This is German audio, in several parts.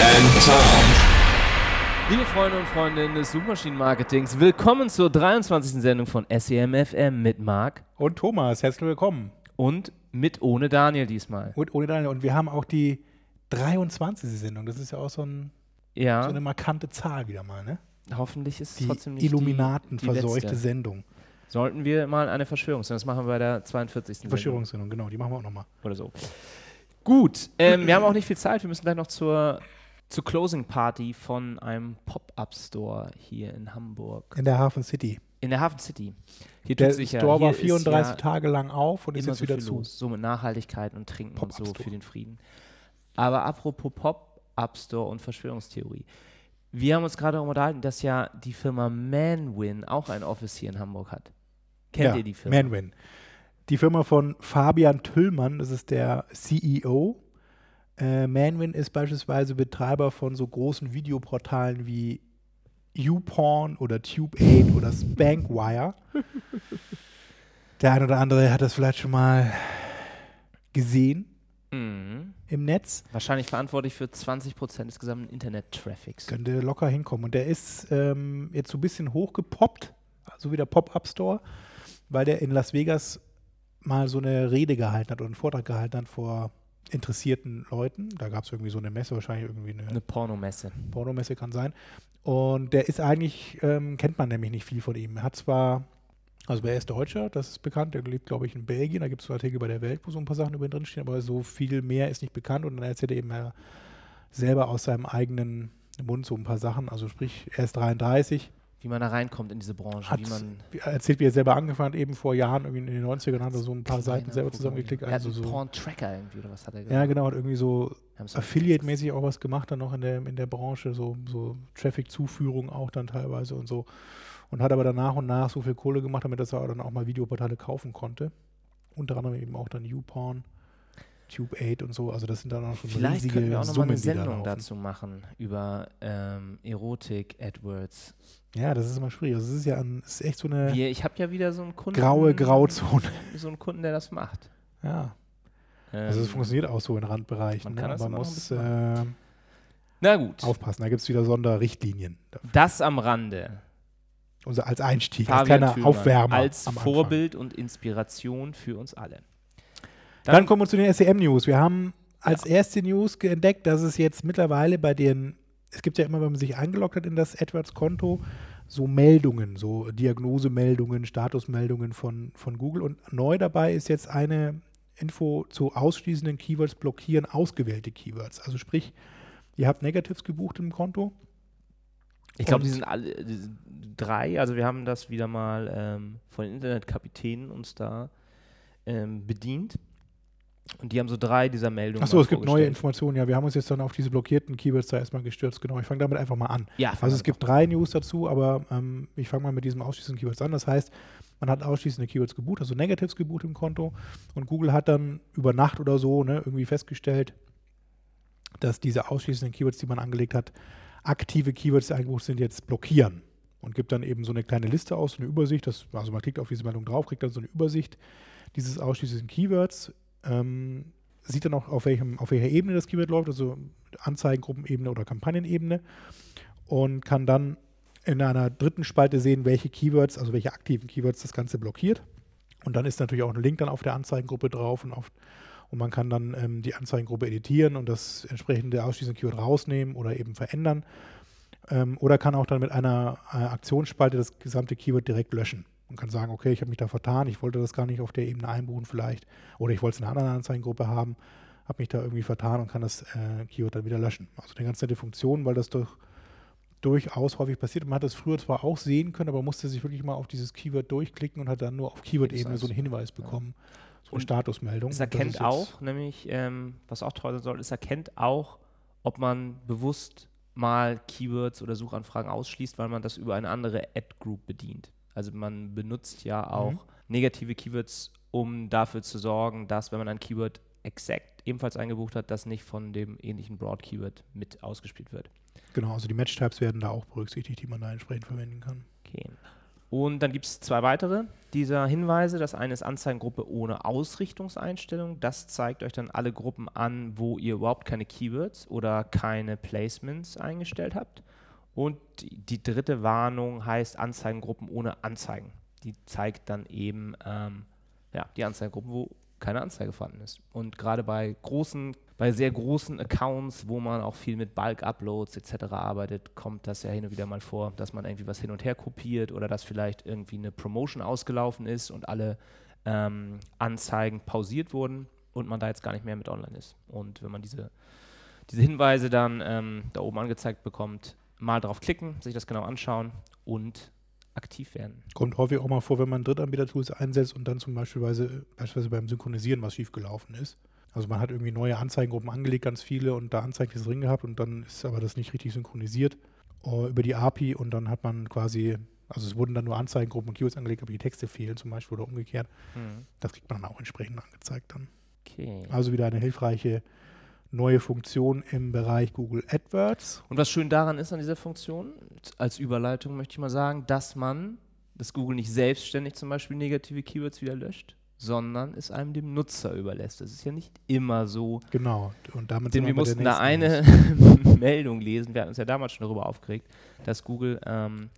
and Tom. Liebe Freunde und Freundinnen des Suchmaschinenmarketings, willkommen zur 23. Sendung von SEMFM mit Marc Und Thomas, herzlich willkommen. und mit ohne Daniel diesmal. Und ohne Daniel. Und wir haben auch die 23. Sendung. Das ist ja auch so, ein, so Ja, eine markante Zahl wieder mal, ne? hoffentlich ist es Die trotzdem nicht Illuminaten die, die verseuchte letzte. Sendung. Sollten wir mal eine Verschwörungssendung, das machen wir bei der 42. Die Sendung Verschwörungssendung, genau, die machen wir auch nochmal. oder so. Gut, ähm, wir haben auch nicht viel Zeit, wir müssen gleich noch zur, zur Closing Party von einem Pop-Up-Store hier in Hamburg. In der Hafen City. In der Hafen City. Hier Der tut sich ja, Store war hier ist 34 ja Tage lang auf und ist immer jetzt so wieder zu. los. So mit Nachhaltigkeit und Trinken und so für den Frieden. Aber apropos Pop-Up Store und Verschwörungstheorie. Wir haben uns gerade darüber unterhalten, dass ja die Firma Manwin auch ein Office hier in Hamburg hat. Kennt ja, ihr die Firma? Manwin. Die Firma von Fabian Tüllmann, das ist der CEO. Äh, Manwin ist beispielsweise Betreiber von so großen Videoportalen wie YouPorn oder Tube8 oder Spankwire. Der ein oder andere hat das vielleicht schon mal gesehen Mhm. im Netz. Wahrscheinlich verantwortlich für 20% des gesamten Internet-Traffics. Könnte locker hinkommen. Und der ist ähm, jetzt so ein bisschen hochgepoppt, also wie der Pop-Up Store, weil der in Las Vegas mal so eine Rede gehalten hat oder einen Vortrag gehalten hat vor interessierten Leuten. Da gab es irgendwie so eine Messe, wahrscheinlich irgendwie eine, Eine Pornomesse. Pornomesse kann sein. Und der ist eigentlich, ähm, kennt man nämlich nicht viel von ihm. Er hat zwar, also er ist Deutscher, das ist bekannt, der lebt, glaube ich, in Belgien, da gibt es so Artikel bei der Welt, wo so ein paar Sachen über ihn drinstehen, aber so viel mehr ist nicht bekannt und dann erzählt er eben selber aus seinem eigenen Mund so ein paar Sachen. Also sprich, er ist 33, Wie man da reinkommt in diese Branche. hat wie man er erzählt, wie er selber angefangen hat, eben vor Jahren, irgendwie in den 90ern hat er so ein paar Seiten selber zusammengeklickt. Er hat Also einen so, Porn-Tracker irgendwie, oder was hat er ja, genau, hat irgendwie so Affiliate-mäßig auch was gemacht, dann noch in der, in der Branche, so, so Traffic-Zuführung auch dann teilweise und so. Und hat aber dann nach und nach so viel Kohle gemacht, damit dass er dann auch mal Videoportale kaufen konnte. Unter anderem eben auch dann YouPorn, Tube8 und so. Also das sind dann auch schon Vielleicht riesige können wir auch noch mal Summen, eine Sendung dazu machen über ähm, Erotik, AdWords. Ja, das ist immer schwierig. Also es ist ja es ist echt so eine Wir, ich habe ja wieder so einen Kunden. graue Grauzone. So einen Kunden, der das macht. Ja, Ähm, also es funktioniert auch so in Randbereichen. man kann Ne? das Aber man aber noch ein muss äh, Na gut, aufpassen. Da gibt es wieder Sonderrichtlinien. Dafür. das am Rande. Also als Einstieg, als Fabian kleiner Thülmann Aufwärmer. Als am Anfang. Vorbild und Inspiration für uns alle. Dann, kommen wir zu den SEM-News. Wir haben als erste News ge- entdeckt, dass es jetzt mittlerweile bei den, es gibt ja immer, wenn man sich eingeloggt hat in das AdWords-Konto, so Meldungen, so Diagnosemeldungen, Statusmeldungen von, von Google. Und neu dabei ist jetzt eine Info zu ausschließenden Keywords blockieren ausgewählte Keywords. Also sprich, ihr habt Negatives gebucht im Konto. Ich glaube, die sind alle die sind drei. Also wir haben das wieder mal ähm, von Internetkapitänen uns da ähm, bedient. Und die haben so drei dieser Meldungen. Achso, es gibt neue. Informationen. Ja, wir haben uns jetzt dann auf diese blockierten Keywords da erstmal gestürzt. Genau, ich fange damit einfach mal an. Ja, Also es gibt drei News dazu, aber ähm, ich fange mal mit diesem ausschließenden Keywords an. Das heißt, man hat ausschließende Keywords gebucht, also Negatives gebucht im Konto und Google hat dann über Nacht oder so ne, irgendwie festgestellt, dass diese ausschließenden Keywords, die man angelegt hat, aktive Keywords, die eingebucht sind, jetzt blockieren und gibt dann eben so eine kleine Liste aus, so eine Übersicht. Das, also man klickt auf diese Meldung drauf, kriegt dann so eine Übersicht dieses ausschließenden Keywords, ähm, sieht dann auch, auf, welchem, auf welcher Ebene das Keyword läuft, also Anzeigengruppenebene oder Kampagnenebene und kann dann in einer dritten Spalte sehen, welche Keywords, also welche aktiven Keywords das Ganze blockiert. Und dann ist natürlich auch ein Link dann auf der Anzeigengruppe drauf und, auf, und man kann dann ähm, die Anzeigengruppe editieren und das entsprechende ausschließende Keyword rausnehmen oder eben verändern. Ähm, oder kann auch dann mit einer äh, Aktionsspalte das gesamte Keyword direkt löschen. Man kann sagen, okay, ich habe mich da vertan, ich wollte das gar nicht auf der Ebene einbuchen vielleicht oder ich wollte es in einer anderen Anzeigengruppe haben, habe mich da irgendwie vertan und kann das äh, Keyword dann wieder löschen. Also eine ganz nette Funktion, weil das doch durchaus häufig passiert. Man hat das früher zwar auch sehen können, aber musste sich wirklich mal auf dieses Keyword durchklicken und hat dann nur auf Keyword-Ebene so einen Hinweis bekommen, so eine Statusmeldung. Es erkennt auch, nämlich, ähm, was auch toll sein soll, es erkennt auch, ob man bewusst mal Keywords oder Suchanfragen ausschließt, weil man das über eine andere Ad-Group bedient. Also man benutzt ja auch Mhm. negative Keywords, um dafür zu sorgen, dass, wenn man ein Keyword exakt ebenfalls eingebucht hat, das nicht von dem ähnlichen Broad-Keyword mit ausgespielt wird. Genau, also die Match-Types werden da auch berücksichtigt, die man da entsprechend verwenden kann. Okay. Und dann gibt es zwei weitere dieser Hinweise. Das eine ist Anzeigengruppe ohne Ausrichtungseinstellung. Das zeigt euch dann alle Gruppen an, wo ihr überhaupt keine Keywords oder keine Placements eingestellt habt. Und die, dritte Warnung heißt Anzeigengruppen ohne Anzeigen. Die zeigt dann eben ähm, ja, die Anzeigengruppen, wo keine Anzeige vorhanden ist. Und gerade bei großen, bei sehr großen Accounts, wo man auch viel mit Bulk-Uploads etc. arbeitet, kommt das ja hin und wieder mal vor, dass man irgendwie was hin und her kopiert oder dass vielleicht irgendwie eine Promotion ausgelaufen ist und alle ähm, Anzeigen pausiert wurden und man da jetzt gar nicht mehr mit online ist. Und wenn man diese, diese Hinweise dann ähm, da oben angezeigt bekommt, mal drauf klicken, sich das genau anschauen und aktiv werden. Kommt häufig auch mal vor, wenn man Drittanbieter-Tools einsetzt und dann zum Beispiel beispielsweise beim Synchronisieren was schiefgelaufen ist. Also man hat irgendwie neue Anzeigengruppen angelegt, ganz viele, und da Anzeigen drin gehabt und dann ist aber das nicht richtig synchronisiert äh, über die API und dann hat man quasi, also es wurden dann nur Anzeigengruppen und Keywords angelegt, aber die Texte fehlen zum Beispiel oder umgekehrt. Das kriegt man dann auch entsprechend angezeigt dann. Okay. Also wieder eine hilfreiche neue Funktion im Bereich Google AdWords. Und was schön daran ist an dieser Funktion, als Überleitung möchte ich mal sagen, dass man, dass Google nicht selbstständig zum Beispiel negative Keywords wieder löscht, sondern es einem dem Nutzer überlässt. Das ist ja nicht immer so. Genau. Und damit Denn wir mussten da eine Meldung lesen, wir hatten uns ja damals schon darüber aufgeregt, dass Google ähm,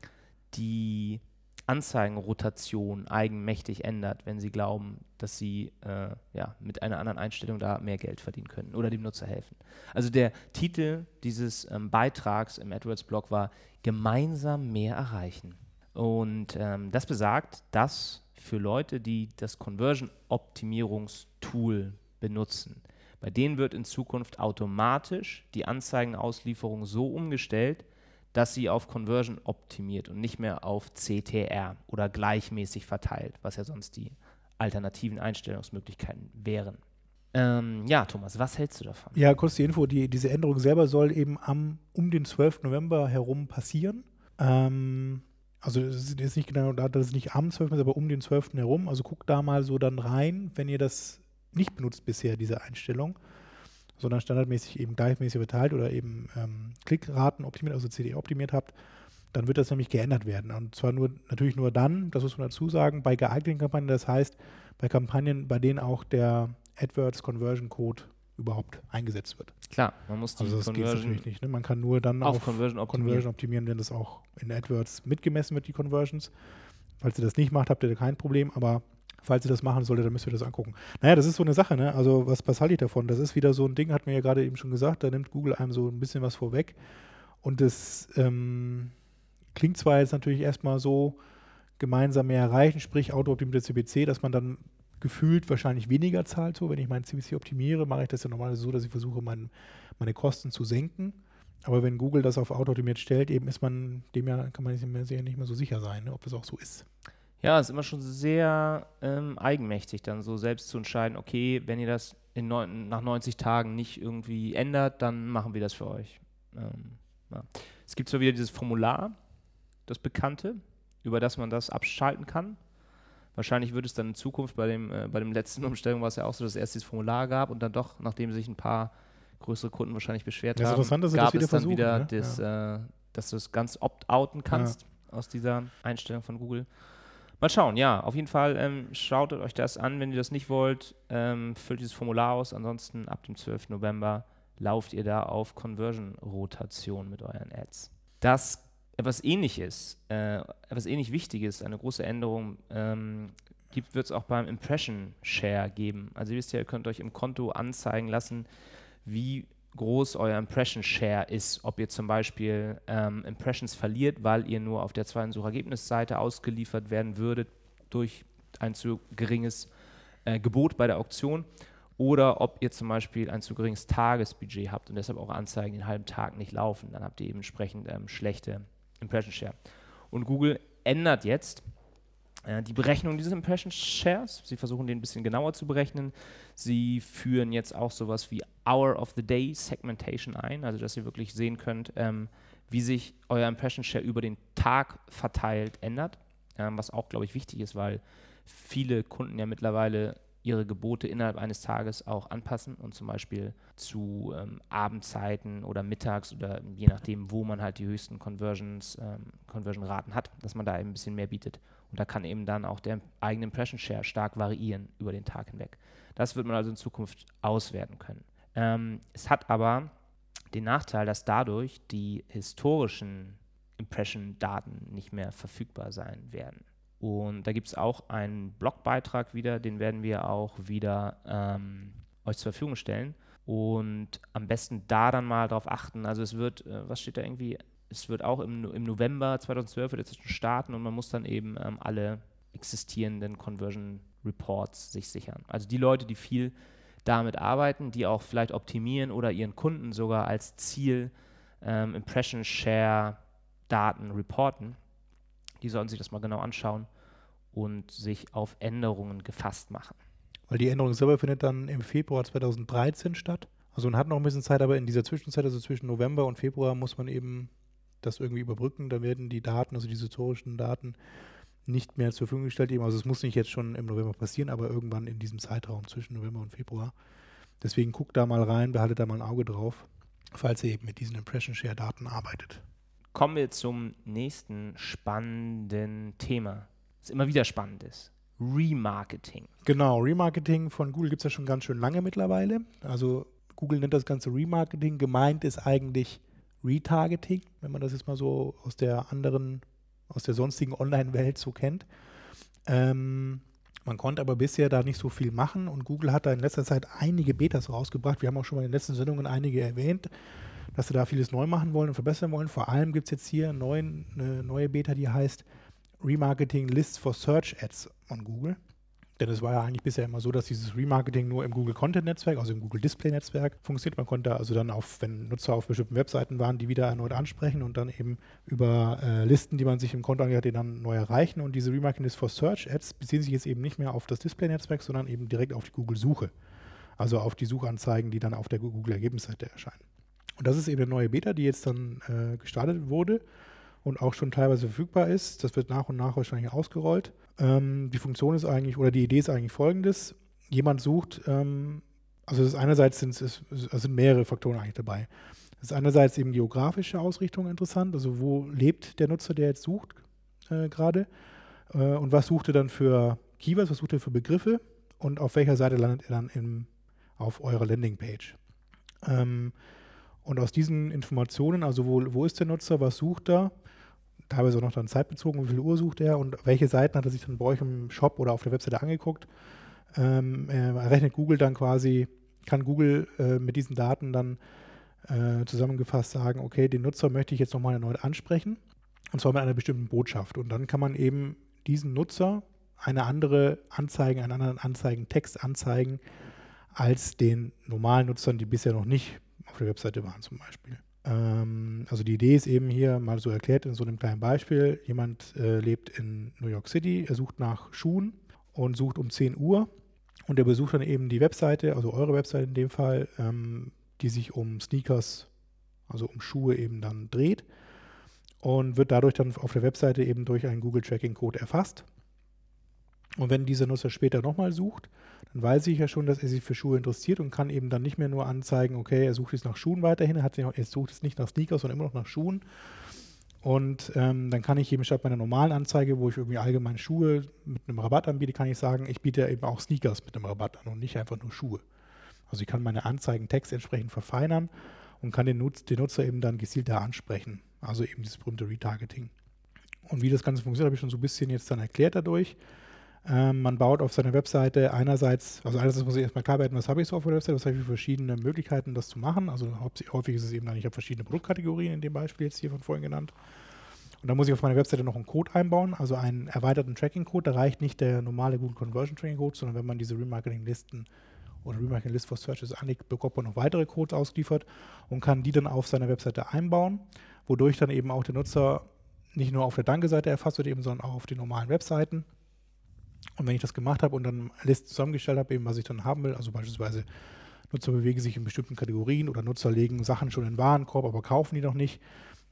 die Anzeigenrotation eigenmächtig ändert, wenn sie glauben, dass sie äh, ja, mit einer anderen Einstellung da mehr Geld verdienen können oder dem Nutzer helfen. Also der Titel dieses ähm, Beitrags im AdWords-Blog war Gemeinsam mehr erreichen. Und ähm, das besagt, dass für Leute, die das Conversion-Optimierungstool benutzen, bei denen wird in Zukunft automatisch die Anzeigenauslieferung so umgestellt, dass sie auf Conversion optimiert und nicht mehr auf CTR oder gleichmäßig verteilt, was ja sonst die alternativen Einstellungsmöglichkeiten wären. Ähm, ja, Thomas, was hältst du davon? Ja, kurz die Info, die, diese Änderung selber soll eben am, um den 12. November herum passieren. Ähm, also es ist nicht genau, das ist nicht am 12., aber um den 12. herum. Also guckt da mal so dann rein, wenn ihr das nicht benutzt bisher, diese Einstellung, sondern standardmäßig eben gleichmäßig verteilt oder eben ähm, Klickraten optimiert, also CD optimiert habt, dann wird das nämlich geändert werden. Und zwar nur natürlich nur dann, das muss man dazu sagen, bei geeigneten Kampagnen, das heißt bei Kampagnen, bei denen auch der AdWords Conversion Code überhaupt eingesetzt wird. Klar, man muss die Also das Conversion natürlich nicht. Ne? Man kann nur dann auf auf, Conversion optimieren. Conversion optimieren, wenn das auch in AdWords mitgemessen wird, die Conversions. Falls ihr das nicht macht, habt ihr da kein Problem, aber falls ihr das machen solltet, dann müsst ihr das angucken. Naja, das ist so eine Sache, ne? Also was, was halte ich davon? Das ist wieder so ein Ding, hat mir ja gerade eben schon gesagt, da nimmt Google einem so ein bisschen was vorweg. Und das ähm, klingt zwar jetzt natürlich erstmal so gemeinsam mehr erreichen, sprich autooptimierte CPC, dass man dann gefühlt wahrscheinlich weniger zahlt. So, wenn ich meinen CPC optimiere, mache ich das ja normalerweise so, dass ich versuche, mein, meine Kosten zu senken. Aber wenn Google das auf autooptimiert stellt, eben ist man dem ja, kann man sich nicht mehr, nicht mehr so sicher sein, ne, ob das auch so ist. Ja, ist immer schon sehr ähm, eigenmächtig, dann so selbst zu entscheiden, okay, wenn ihr das neun, nach 90 Tagen nicht irgendwie ändert, dann machen wir das für euch. Ähm, ja. Es gibt zwar wieder dieses Formular, das bekannte, über das man das abschalten kann. Wahrscheinlich wird es dann in Zukunft bei dem, äh, bei dem letzten Umstellung war es ja auch so, dass es erst dieses Formular gab und dann doch, nachdem sich ein paar größere Kunden wahrscheinlich beschwert Ja, ist haben, gab das wieder es dann wieder, ne? das, äh, dass du es ganz opt-outen kannst aus dieser Einstellung von Google. Mal schauen, ja, auf jeden Fall ähm, schaut euch das an, wenn ihr das nicht wollt, ähm, füllt dieses Formular aus. Ansonsten ab dem 12. November lauft ihr da auf Conversion-Rotation mit euren Ads. Das etwas ähnliches, äh, etwas ähnlich Wichtiges, eine große Änderung ähm, gibt, wird es auch beim Impression Share geben. Also ihr wisst ja, ihr könnt euch im Konto anzeigen lassen, wie groß euer Impression Share ist. Ob ihr zum Beispiel ähm, Impressions verliert, weil ihr nur auf der zweiten Suchergebnisseite ausgeliefert werden würdet durch ein zu geringes äh, Gebot bei der Auktion. Oder ob ihr zum Beispiel ein zu geringes Tagesbudget habt und deshalb eure Anzeigen den halben Tag nicht laufen. Dann habt ihr eben entsprechend ähm, schlechte Impression Share. Und Google ändert jetzt Äh, die Berechnung dieses Impression Shares, sie versuchen den ein bisschen genauer zu berechnen. Sie führen jetzt auch sowas wie Hour of the Day Segmentation ein, also dass ihr wirklich sehen könnt, ähm, wie sich euer Impression Share über den Tag verteilt ändert, ähm, was auch, glaube ich, wichtig ist, weil viele Kunden ja mittlerweile ihre Gebote innerhalb eines Tages auch anpassen und zum Beispiel zu ähm, Abendzeiten oder mittags oder je nachdem, wo man halt die höchsten Conversions, ähm, Conversion-Raten hat, dass man da eben ein bisschen mehr bietet. Und da kann eben dann auch der eigene Impression Share stark variieren über den Tag hinweg. Das wird man also in Zukunft auswerten können. Ähm, es hat aber den Nachteil, dass dadurch die historischen Impression-Daten nicht mehr verfügbar sein werden. Und da gibt es auch einen Blogbeitrag wieder, den werden wir auch wieder ähm, euch zur Verfügung stellen. Und am besten da dann mal drauf achten. Also es wird, äh, was steht da irgendwie? Es wird auch im, im November 2012 wird jetzt starten und man muss dann eben ähm, alle existierenden Conversion Reports sich sichern. Also die Leute, die viel damit arbeiten, die auch vielleicht optimieren oder ihren Kunden sogar als Ziel ähm, Impression Share Daten reporten, die sollten sich das mal genau anschauen und sich auf Änderungen gefasst machen. Weil die Änderung selber findet dann im Februar 2013 statt. Also man hat noch ein bisschen Zeit, aber in dieser Zwischenzeit, also zwischen November und Februar, muss man eben das irgendwie überbrücken. Da werden die Daten, also die historischen Daten, nicht mehr zur Verfügung gestellt. Also es muss nicht jetzt schon im November passieren, aber irgendwann in diesem Zeitraum zwischen November und Februar. Deswegen guckt da mal rein, behaltet da mal ein Auge drauf, falls ihr eben mit diesen Impression Share Daten arbeitet. Kommen wir zum nächsten spannenden Thema, das immer wieder spannend ist. Remarketing. Genau, Remarketing von Google gibt es ja schon ganz schön lange mittlerweile. Also Google nennt das Ganze Remarketing. Gemeint ist eigentlich Retargeting, wenn man das jetzt mal so aus der anderen, aus der sonstigen Online-Welt so kennt. Ähm, man konnte aber bisher da nicht so viel machen und Google hat da in letzter Zeit einige Betas rausgebracht. Wir haben auch schon mal in den letzten Sendungen einige erwähnt dass sie da vieles neu machen wollen und verbessern wollen. Vor allem gibt es jetzt hier neuen, eine neue Beta, die heißt Remarketing Lists for Search Ads on Google. Denn es war ja eigentlich bisher immer so, dass dieses Remarketing nur im Google Content Netzwerk, also im Google Display Netzwerk funktioniert. Man konnte also dann auf, wenn Nutzer auf bestimmten Webseiten waren, die wieder erneut ansprechen und dann eben über äh, Listen, die man sich im Konto angehört, die dann neu erreichen. Und diese Remarketing List for Search Ads beziehen sich jetzt eben nicht mehr auf das Display Netzwerk, sondern eben direkt auf die Google Suche. Also auf die Suchanzeigen, die dann auf der Google Ergebnisseite erscheinen. Und das ist eben eine neue Beta, die jetzt dann äh, gestartet wurde und auch schon teilweise verfügbar ist. Das wird nach und nach wahrscheinlich ausgerollt. Ähm, die Funktion ist eigentlich, oder die Idee ist eigentlich folgendes. Jemand sucht, ähm, also das einerseits sind, es sind mehrere Faktoren eigentlich dabei. Das ist einerseits eben geografische Ausrichtung interessant, also wo lebt der Nutzer, der jetzt sucht äh, gerade äh, und was sucht er dann für Keywords, was sucht er für Begriffe und auf welcher Seite landet er dann im, auf eurer Landingpage. Ähm, und aus diesen Informationen, also wo, wo ist der Nutzer, was sucht er, teilweise auch noch dann zeitbezogen, wie viel Uhr sucht er und welche Seiten hat er sich dann bei euch im Shop oder auf der Webseite angeguckt, ähm, rechnet Google dann quasi, kann Google äh, mit diesen Daten dann äh, zusammengefasst sagen, okay, den Nutzer möchte ich jetzt nochmal erneut ansprechen und zwar mit einer bestimmten Botschaft. Und dann kann man eben diesen Nutzer eine andere Anzeige, einen anderen Anzeigentext anzeigen als den normalen Nutzern, die bisher noch nicht auf der Webseite waren zum Beispiel. Ähm, also die Idee ist eben hier mal so erklärt in so einem kleinen Beispiel. Jemand äh, lebt in New York City, er sucht nach Schuhen und sucht um 10 Uhr und er besucht dann eben die Webseite, also eure Webseite in dem Fall, ähm, die sich um Sneakers, also um Schuhe eben dann dreht und wird dadurch dann auf der Webseite eben durch einen Google Tracking Code erfasst. Und wenn dieser Nutzer später nochmal sucht, dann weiß ich ja schon, dass er sich für Schuhe interessiert und kann eben dann nicht mehr nur anzeigen, okay, er sucht jetzt nach Schuhen weiterhin, er, hat, er sucht jetzt nicht nach Sneakers, sondern immer noch nach Schuhen. Und ähm, dann kann ich eben statt meiner normalen Anzeige, wo ich irgendwie allgemein Schuhe mit einem Rabatt anbiete, kann ich sagen, ich biete eben auch Sneakers mit einem Rabatt an und nicht einfach nur Schuhe. Also ich kann meine Anzeigentext entsprechend verfeinern und kann den, Nutz, den Nutzer eben dann gezielter ansprechen. Also eben dieses berühmte Retargeting. Und wie das Ganze funktioniert, habe ich schon so ein bisschen jetzt dann erklärt dadurch. Ähm, man baut auf seiner Webseite einerseits, also einerseits muss ich erstmal klar werden, was habe ich so auf der Webseite, was habe ich für verschiedene Möglichkeiten, das zu machen. Also häufig ist es eben dann, ich habe verschiedene Produktkategorien in dem Beispiel jetzt hier von vorhin genannt. Und dann muss ich auf meiner Webseite noch einen Code einbauen, also einen erweiterten Tracking-Code. Da reicht nicht der normale Google Conversion Tracking Code, sondern wenn man diese Remarketing-Listen oder Remarketing List for Searches anlegt, bekommt man noch weitere Codes ausgeliefert und kann die dann auf seiner Webseite einbauen, wodurch dann eben auch der Nutzer nicht nur auf der Danke-Seite erfasst wird, eben, sondern auch auf den normalen Webseiten Und wenn ich das gemacht habe und dann Listen zusammengestellt habe, eben was ich dann haben will, also beispielsweise Nutzer bewegen sich in bestimmten Kategorien oder Nutzer legen Sachen schon in Warenkorb, aber kaufen die noch nicht,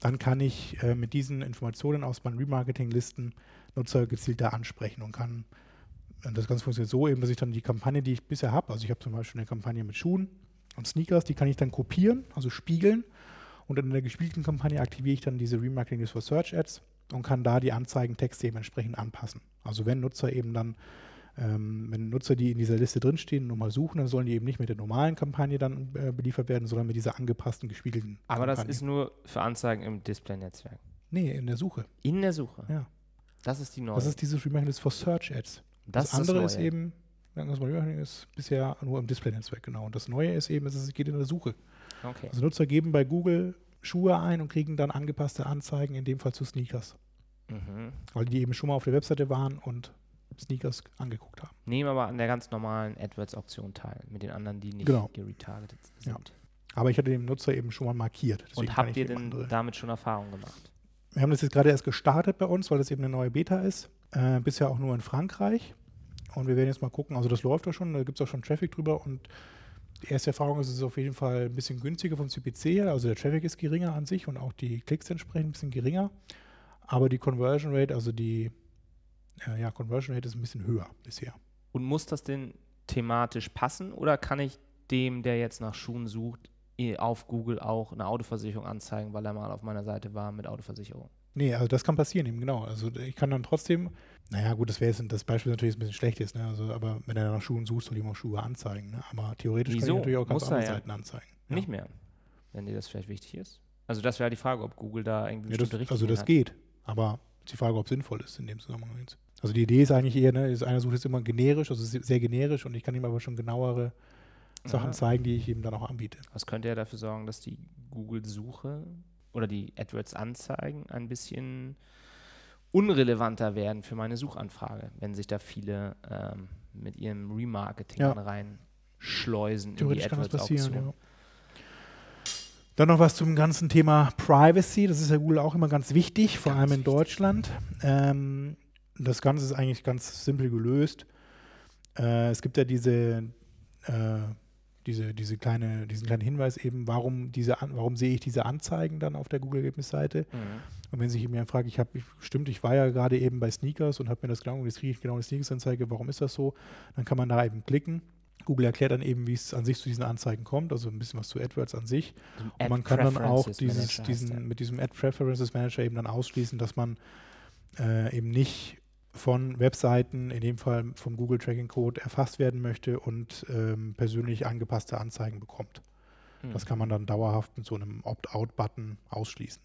dann kann ich äh, mit diesen Informationen aus meinen Remarketing-Listen Nutzer gezielter ansprechen und kann, und das Ganze funktioniert so eben, dass ich dann die Kampagne, die ich bisher habe, also ich habe zum Beispiel eine Kampagne mit Schuhen und Sneakers, die kann ich dann kopieren, also spiegeln und in der gespielten Kampagne aktiviere ich dann diese Remarketing List for Search Ads und kann da die Anzeigentexte eben entsprechend anpassen. Also wenn Nutzer eben dann ähm, wenn Nutzer, die in dieser Liste drinstehen, nur mal suchen, dann sollen die eben nicht mit der normalen Kampagne dann äh, beliefert werden, sondern mit dieser angepassten, gespiegelten Aber Kampagne. das ist nur für Anzeigen im Display-Netzwerk. Nee, in der Suche. In der Suche. Ja. Das ist die neue. Das ist dieses Remarketing List for Search Ads. das Das, andere ist Neue. eben, sagen wir mal, Remarketing ist bisher nur im Display-Netzwerk, genau. Und das Neue ist eben, es geht in der Suche. Okay. Also Nutzer geben bei Google Schuhe ein und kriegen dann angepasste Anzeigen, in dem Fall zu Sneakers. Mhm. Weil die eben schon mal auf der Webseite waren und Sneakers angeguckt haben. Nehmen aber an der ganz normalen AdWords-Auktion teil, mit den anderen, die nicht Genau. geretargetet Ja. sind. Aber ich hatte dem Nutzer eben schon mal markiert. Und habt ihr denn andere- damit schon Erfahrung gemacht? Wir haben das jetzt gerade erst gestartet bei uns, weil das eben eine neue Beta ist. Äh, bisher auch nur in Frankreich. Und wir werden jetzt mal gucken, also das läuft ja schon, da gibt es auch schon Traffic drüber und erste Erfahrung ist, es auf jeden Fall ein bisschen günstiger vom CPC her. Also der Traffic ist geringer an sich und auch die Klicks entsprechend ein bisschen geringer. Aber die Conversion Rate, also die äh, ja, Conversion Rate ist ein bisschen höher bisher. Und muss das denn thematisch passen oder kann ich dem, der jetzt nach Schuhen sucht, eh auf Google auch eine Autoversicherung anzeigen, weil er mal auf meiner Seite war mit Autoversicherung? Nee, also das kann passieren eben, genau. Also ich kann dann trotzdem, naja gut, das wäre jetzt das Beispiel natürlich ein bisschen schlecht ist, ne? Also, aber wenn er nach Schuhen sucht, soll ihm auch Schuhe anzeigen. Ne? Aber theoretisch kann Wieso? ich natürlich auch ganz Muss er andere ja. Seiten anzeigen. Ja. Nicht mehr, wenn dir das vielleicht wichtig ist. Also das wäre die Frage, ob Google da irgendwie Ja, das, also das hat. geht, aber ist die Frage, ob es sinnvoll ist in dem Zusammenhang jetzt. Also die Idee ist eigentlich eher, ne, ist einer sucht jetzt immer generisch, also sehr generisch und ich kann ihm aber schon genauere Sachen Aha. zeigen, die ich ihm dann auch anbiete. Das könnte ja dafür sorgen, dass die Google-Suche oder die AdWords-Anzeigen ein bisschen unrelevanter werden für meine Suchanfrage, wenn sich da viele ähm, mit ihrem Remarketing Ja. dann reinschleusen in die AdWords-Auktion. ja. Dann noch was zum ganzen Thema Privacy. Das ist ja Google auch immer ganz wichtig, vor Ganz allem in wichtig. Deutschland. Ähm, das Ganze ist eigentlich ganz simpel gelöst. Äh, es gibt ja diese, äh, diese, diese kleine, diesen kleinen Hinweis eben, warum, diese warum sehe ich diese Anzeigen dann auf der Google-Ergebnisseite. Mhm. Und wenn sich jemand fragt, ich habe, stimmt, ich war ja gerade eben bei Sneakers und habe mir das und jetzt kriege ich genau eine Sneakers-Anzeige, warum ist das so? Dann kann man da eben klicken. Google erklärt dann eben, wie es an sich zu diesen Anzeigen kommt, also ein bisschen was zu AdWords an sich. Und Ad man kann dann auch dieses, diesen, mit diesem Ad Preferences Manager eben dann ausschließen, dass man äh, eben nicht von Webseiten, in dem Fall vom Google Tracking Code, erfasst werden möchte und ähm, persönlich angepasste Anzeigen bekommt. Mhm. Das kann man dann dauerhaft mit so einem Opt-out-Button ausschließen.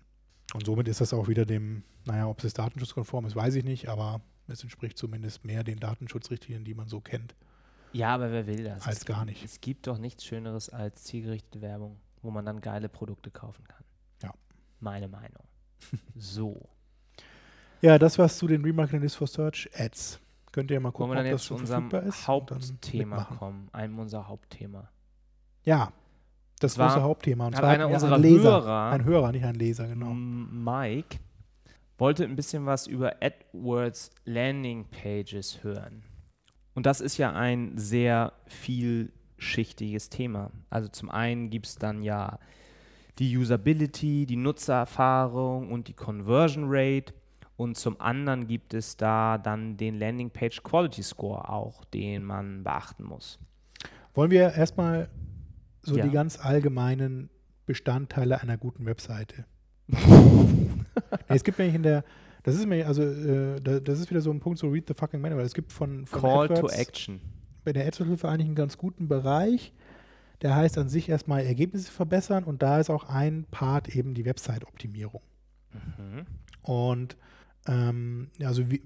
Und somit ist das auch wieder dem, naja, ob es datenschutzkonform ist, weiß ich nicht, aber es entspricht zumindest mehr den Datenschutzrichtlinien, die man so kennt. Ja, aber wer will das? Als es gar gibt, nicht. Es gibt doch nichts Schöneres als zielgerichtete Werbung, wo man dann geile Produkte kaufen kann. Ja. Meine Meinung. so. Ja, das war's zu den Remarketing List for Search Ads. Könnt ihr mal Wollen gucken, wir dann ob das jetzt zu schon unserem Hauptthema kommen? Einem unserer Hauptthema. Ja, das Zwar große Hauptthema. Und hat zwar einer unserer ein Leser. Hörer- Ein Hörer, nicht ein Leser, genau. Mike wollte ein bisschen was über AdWords Landing Pages hören. Und das ist ja ein sehr vielschichtiges Thema. Also zum einen gibt es dann ja die Usability, die Nutzererfahrung und die Conversion Rate. Und zum anderen gibt es da dann den Landing Page Quality Score auch, den man beachten muss. Wollen wir erstmal so Ja. die ganz allgemeinen Bestandteile einer guten Webseite. Es gibt nämlich in der, das ist mir, also äh, da- das ist wieder so ein Punkt, so read the fucking manual. Es gibt von, von Call to AdWords Action. bei der AdWords-Hilfe eigentlich einen ganz guten Bereich. Der heißt an sich erstmal Ergebnisse verbessern und da ist auch ein Part eben die Website-Optimierung. Mhm. Und ähm, also wie,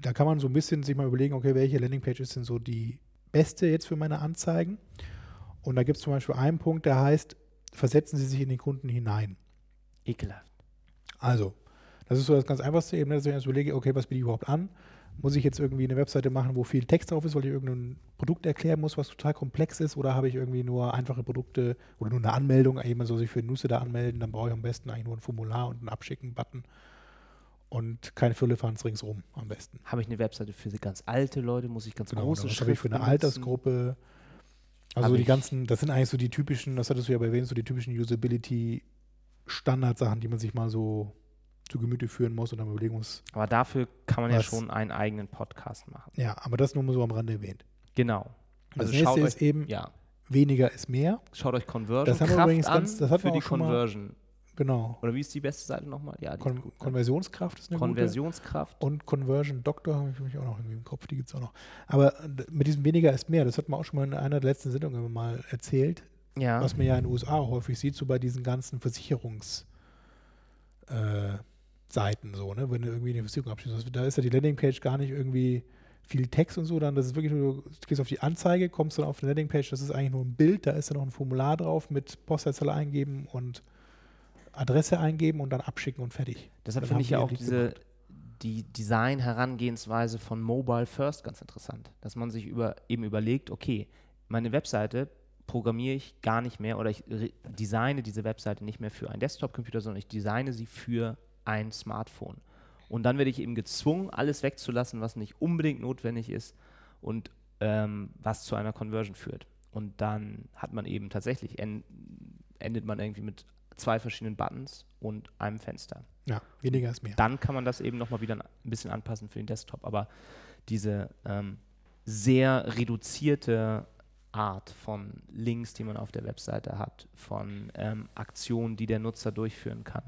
da kann man so ein bisschen sich mal überlegen, okay, welche Landingpage ist denn so die beste jetzt für meine Anzeigen? Und da gibt es zum Beispiel einen Punkt, der heißt, versetzen Sie sich in den Kunden hinein. Ekelhaft. Also, das ist so das ganz einfachste eben, dass ich erst überlege, okay, was biete ich überhaupt an? Muss ich jetzt irgendwie eine Webseite machen, wo viel Text drauf ist, weil ich irgendein Produkt erklären muss, was total komplex ist? Oder habe ich irgendwie nur einfache Produkte oder nur eine Anmeldung, jemand soll sich für Newsletter anmelden, dann brauche ich am besten eigentlich nur ein Formular und einen Abschicken-Button. Und kein Firlefanz ringsrum am besten. Habe ich eine Webseite für ganz alte Leute? Muss ich ganz Genau, große Schrift habe ich für eine benutzen? Altersgruppe? Also Hab die ich- ganzen, das sind eigentlich so die typischen, das hattest du ja erwähnt, so die typischen Usability-Standardsachen, die man sich mal so zu Gemüte führen muss und dann überlegen muss. Aber dafür kann man ja Was? schon einen eigenen Podcast machen. Ja, aber das nur mal so am Rande erwähnt. Genau. Das Also nächste schaut ist euch, eben, ja, weniger ist mehr. schaut euch Conversion Das haben wir übrigens an ganz- das hatten für wir die auch mal- Conversion. Genau. Oder wie ist die beste Seite nochmal? Ja, die Kon gut, ne? Konversionskraft ist eine Konversionskraft. gute. Und Conversion Doctor habe ich mich auch noch irgendwie im Kopf, die gibt es auch noch. Aber mit diesem weniger ist mehr, das hat man auch schon mal in einer der letzten Sendungen mal erzählt, ja. was man ja in den USA auch häufig sieht, so bei diesen ganzen Versicherungs- äh, Seiten so, ne, wenn du irgendwie eine Versicherung abschließt. Da ist ja die Landingpage gar nicht irgendwie viel Text und so, dann das ist wirklich nur, du gehst auf die Anzeige, kommst dann auf eine Landingpage, das ist eigentlich nur ein Bild, da ist dann noch ein Formular drauf mit Postleitzahl eingeben und Adresse eingeben und dann abschicken und fertig. Deshalb finde ich ja auch diese gemacht. die Design-Herangehensweise von Mobile First ganz interessant. Dass man sich über, eben überlegt, okay, meine Webseite programmiere ich gar nicht mehr oder ich designe diese Webseite nicht mehr für einen Desktop-Computer, sondern ich designe sie für ein Smartphone. Und dann werde ich eben gezwungen, alles wegzulassen, was nicht unbedingt notwendig ist und ähm, was zu einer Conversion führt. Und dann hat man eben tatsächlich, en endet man irgendwie mit zwei verschiedenen Buttons und einem Fenster Ja, weniger ist mehr. dann kann man das eben nochmal wieder ein bisschen anpassen für den Desktop. Aber diese ähm, sehr reduzierte Art von Links, die man auf der Webseite hat, von ähm, Aktionen, die der Nutzer durchführen kann.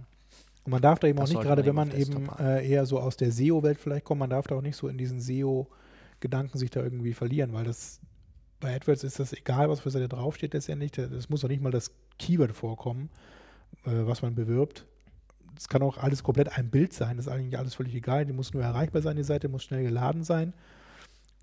Und man darf da eben Das auch nicht, gerade wenn man eben äh, eher so aus der SEO-Welt vielleicht kommt, man darf da auch nicht so in diesen SEO-Gedanken sich da irgendwie verlieren, weil das bei AdWords ist das egal, was für Seite draufsteht letztendlich. Da- Es muss doch nicht mal das Keyword vorkommen, äh, was man bewirbt. Es kann auch alles komplett ein Bild sein, das ist eigentlich alles völlig egal. Die muss nur erreichbar sein, die Seite muss schnell geladen sein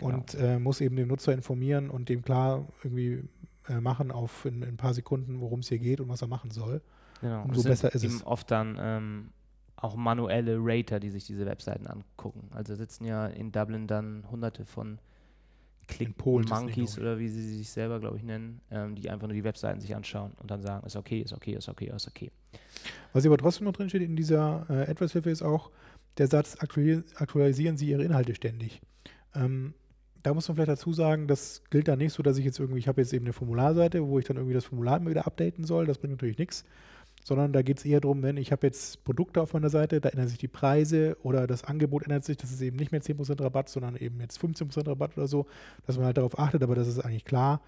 und äh, muss eben den Nutzer informieren und dem klar irgendwie äh, machen auf in, in ein paar Sekunden, worum es hier geht und was er machen soll. Genau. Umso sind besser ist es. oft dann ähm, auch manuelle Rater, die sich diese Webseiten angucken. Also sitzen ja in Dublin dann hunderte von Nicht Monkeys oder wie sie sich selber, glaube ich, nennen, ähm, die einfach nur die Webseiten sich anschauen und dann sagen, ist okay, ist okay, ist okay, ist okay. Was aber trotzdem noch drin steht in dieser äh, AdWords-Hilfe ist auch der Satz, aktuali- aktualisieren Sie Ihre Inhalte ständig. Ähm, da muss man vielleicht dazu sagen, das gilt da nicht so, dass ich jetzt irgendwie, ich habe jetzt eben eine Formularseite, wo ich dann irgendwie das Formular immer wieder updaten soll, das bringt natürlich nichts, sondern da geht es eher darum, wenn ich habe jetzt Produkte auf meiner Seite, da ändern sich die Preise oder das Angebot ändert sich, das ist eben nicht mehr 10% Rabatt, sondern eben jetzt 15% Rabatt oder so, dass man halt darauf achtet, aber das ist eigentlich klar,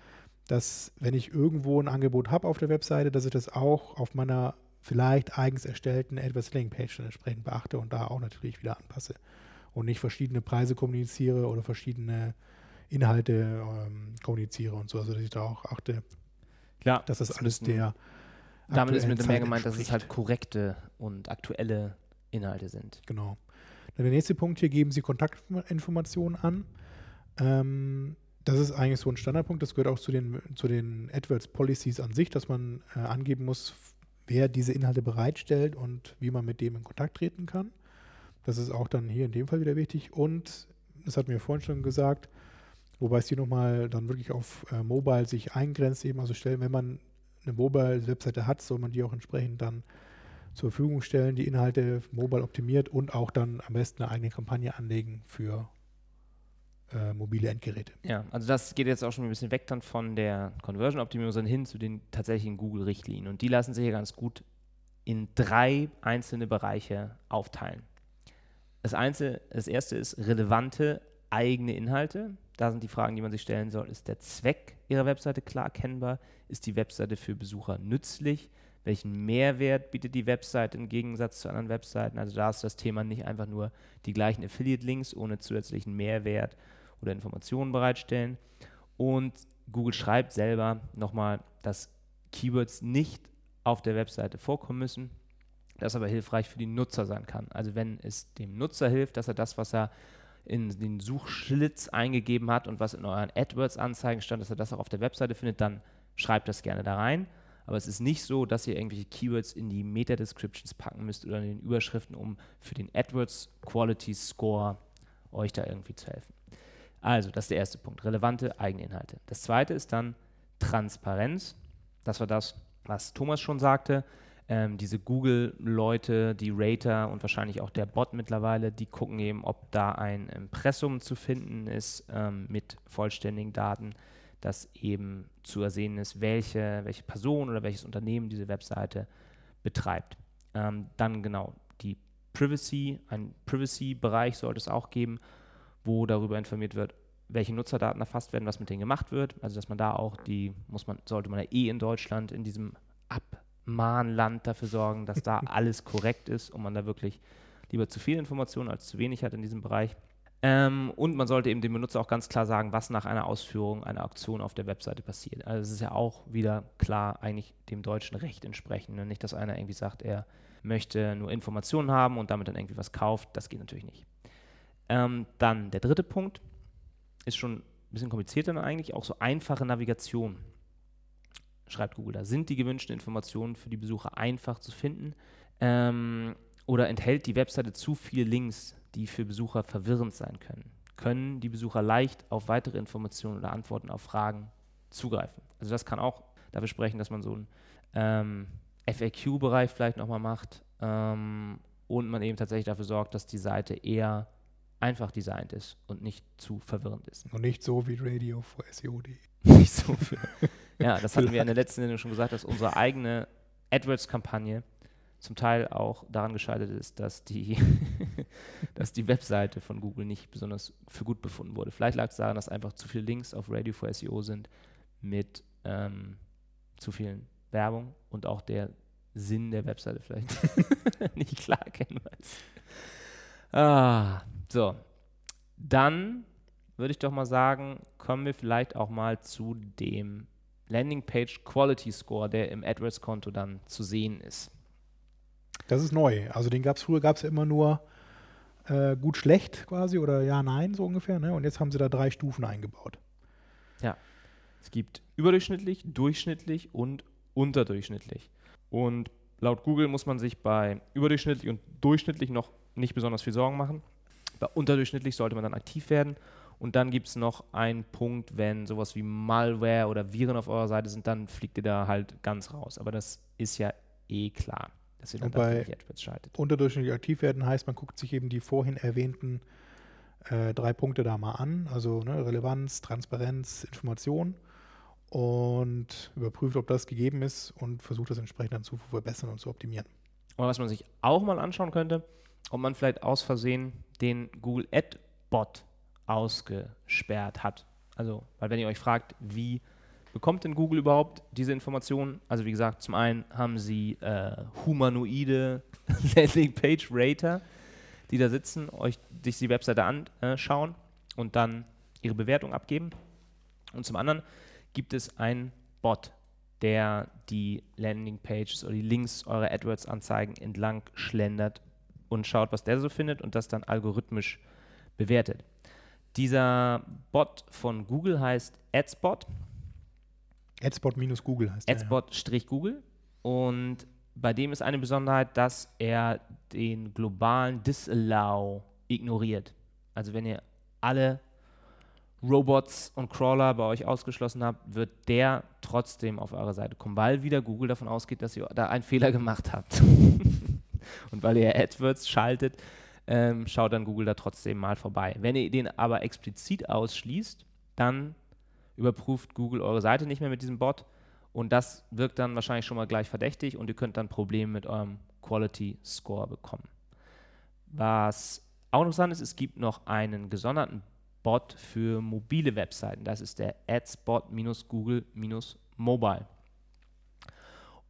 dass wenn ich irgendwo ein Angebot habe auf der Webseite, dass ich das auch auf meiner vielleicht eigens erstellten AdWords Landing Page dann entsprechend beachte und da auch natürlich wieder anpasse und nicht verschiedene Preise kommuniziere oder verschiedene Inhalte ähm, kommuniziere und so, also dass ich da auch achte, Klar, dass das es alles der Damit ist mit mehr gemeint, dass es entspricht. halt korrekte und aktuelle Inhalte sind. Genau. Dann der nächste Punkt hier, geben Sie Kontaktinformationen an. Ähm, das ist eigentlich so ein Standardpunkt, das gehört auch zu den, zu den AdWords Policies an sich, dass man äh, angeben muss, wer diese Inhalte bereitstellt und wie man mit dem in Kontakt treten kann. Das ist auch dann hier in dem Fall wieder wichtig. Und, das hat mir vorhin schon gesagt, wobei es hier nochmal dann wirklich auf äh, Mobile sich eingrenzt, eben also stellen, wenn man eine Mobile-Webseite hat, soll man die auch entsprechend dann zur Verfügung stellen, die Inhalte mobile optimiert und auch dann am besten eine eigene Kampagne anlegen für äh, mobile Endgeräte. Ja, also das geht jetzt auch schon ein bisschen weg dann von der Conversion-Optimierung, sondern hin zu den tatsächlichen Google-Richtlinien. Und die lassen sich ja ganz gut in drei einzelne Bereiche aufteilen. Das, Einzel das erste ist relevante eigene Inhalte. Da sind die Fragen, die man sich stellen soll. Ist der Zweck Ihrer Webseite klar erkennbar? Ist die Webseite für Besucher nützlich? Welchen Mehrwert bietet die Webseite im Gegensatz zu anderen Webseiten? Also da ist das Thema nicht einfach nur die gleichen Affiliate-Links ohne zusätzlichen Mehrwert oder Informationen bereitstellen. Und Google schreibt selber nochmal, dass Keywords nicht auf der Webseite vorkommen müssen, das aber hilfreich für die Nutzer sein kann. Also wenn es dem Nutzer hilft, dass er das, was er in den Suchschlitz eingegeben hat und was in euren AdWords-Anzeigen stand, dass er das auch auf der Webseite findet, dann schreibt das gerne da rein. Aber es ist nicht so, dass ihr irgendwelche Keywords in die Meta-Descriptions packen müsst oder in den Überschriften, um für den AdWords Quality Score euch da irgendwie zu helfen. Also, das ist der erste Punkt. Relevante eigene Inhalte. Das zweite ist dann Transparenz. Das war das, was Thomas schon sagte. Ähm, diese Google-Leute, die Rater und wahrscheinlich auch der Bot mittlerweile, die gucken eben, ob da ein Impressum zu finden ist ähm, mit vollständigen Daten, dass eben zu ersehen ist, welche, welche Person oder welches Unternehmen diese Webseite betreibt. Ähm, dann genau die Privacy, ein Privacy-Bereich sollte es auch geben, wo darüber informiert wird, welche Nutzerdaten erfasst werden, was mit denen gemacht wird. Also dass man da auch die, muss man, sollte man ja eh in Deutschland in diesem Abmahnland dafür sorgen, dass da alles korrekt ist und man da wirklich lieber zu viel Informationen als zu wenig hat in diesem Bereich. Ähm, und man sollte eben dem Benutzer auch ganz klar sagen, was nach einer Ausführung einer Auktion auf der Webseite passiert. Also es ist ja auch wieder klar eigentlich dem deutschen Recht entsprechend. Ne? Nicht, dass einer irgendwie sagt, er möchte nur Informationen haben und damit dann irgendwie was kauft. Das geht natürlich nicht. Ähm, dann der dritte Punkt ist schon ein bisschen komplizierter dann eigentlich, auch so einfache Navigation. Schreibt Google da. Sind die gewünschten Informationen für die Besucher einfach zu finden? Ähm, oder enthält die Webseite zu viele Links, die für Besucher verwirrend sein können? Können die Besucher leicht auf weitere Informationen oder Antworten auf Fragen zugreifen? Also das kann auch dafür sprechen, dass man so einen ähm, FAQ-Bereich vielleicht nochmal macht ähm, und man eben tatsächlich dafür sorgt, dass die Seite eher einfach designt ist und nicht zu verwirrend ist. Und nicht so wie Radio for SEO.de. nicht so für. ja, das hatten wir in der letzten Sendung schon gesagt, dass unsere eigene AdWords-Kampagne zum Teil auch daran gescheitert ist, dass die, dass die Webseite von Google nicht besonders für gut befunden wurde. Vielleicht lag es daran, dass einfach zu viele Links auf Radio for SEO sind mit ähm, zu vielen Werbung und auch der Sinn der Webseite vielleicht nicht klar erkennbar ist. Ah, so. Dann würde ich doch mal sagen, kommen wir vielleicht auch mal zu dem Landingpage Quality Score, der im AdWords-Konto dann zu sehen ist. Das ist neu. Also den gab es früher, gab es ja immer nur äh, gut, schlecht quasi oder ja, nein, so ungefähr. Ne? Und jetzt haben sie da drei Stufen eingebaut. Ja. Es gibt überdurchschnittlich, durchschnittlich und unterdurchschnittlich. Und laut Google muss man sich bei überdurchschnittlich und durchschnittlich noch nicht besonders viel Sorgen machen. Bei unterdurchschnittlich sollte man dann aktiv werden. Und dann gibt es noch einen Punkt, wenn sowas wie Malware oder Viren auf eurer Seite sind, dann fliegt ihr da halt ganz raus. Aber das ist ja eh klar, dass ihr dann bei nicht schaltet. Unterdurchschnittlich aktiv werden heißt, man guckt sich eben die vorhin erwähnten äh, drei Punkte da mal an. Also ne, Relevanz, Transparenz, Information. Und überprüft, ob das gegeben ist und versucht das entsprechend dann zu verbessern und zu optimieren. Und was man sich auch mal anschauen könnte, ob man vielleicht aus Versehen den Google Ad Bot ausgesperrt hat. Also, weil wenn ihr euch fragt, wie bekommt denn Google überhaupt diese Informationen? Also wie gesagt, zum einen haben sie äh, humanoide Landingpage Rater, die da sitzen, euch sich die Webseite anschauen und dann ihre Bewertung abgeben. Und zum anderen gibt es einen Bot, der die Landingpages oder die Links eurer AdWords-Anzeigen entlang schlendert und schaut, was der so findet und das dann algorithmisch bewertet. Dieser Bot von Google heißt AdSpot, Adspot minus Google heißt ja. AdSpot-Google und bei dem ist eine Besonderheit, dass er den globalen Disallow ignoriert. Also wenn ihr alle Robots und Crawler bei euch ausgeschlossen habt, wird der trotzdem auf eure Seite kommen, weil wieder Google davon ausgeht, dass ihr da einen Fehler gemacht habt. und weil ihr AdWords schaltet, ähm, schaut dann Google da trotzdem mal vorbei. Wenn ihr den aber explizit ausschließt, dann überprüft Google eure Seite nicht mehr mit diesem Bot und das wirkt dann wahrscheinlich schon mal gleich verdächtig und ihr könnt dann Probleme mit eurem Quality Score bekommen. Was auch interessant ist, es gibt noch einen gesonderten Bot für mobile Webseiten. Das ist der AdSpot-Google-Mobile.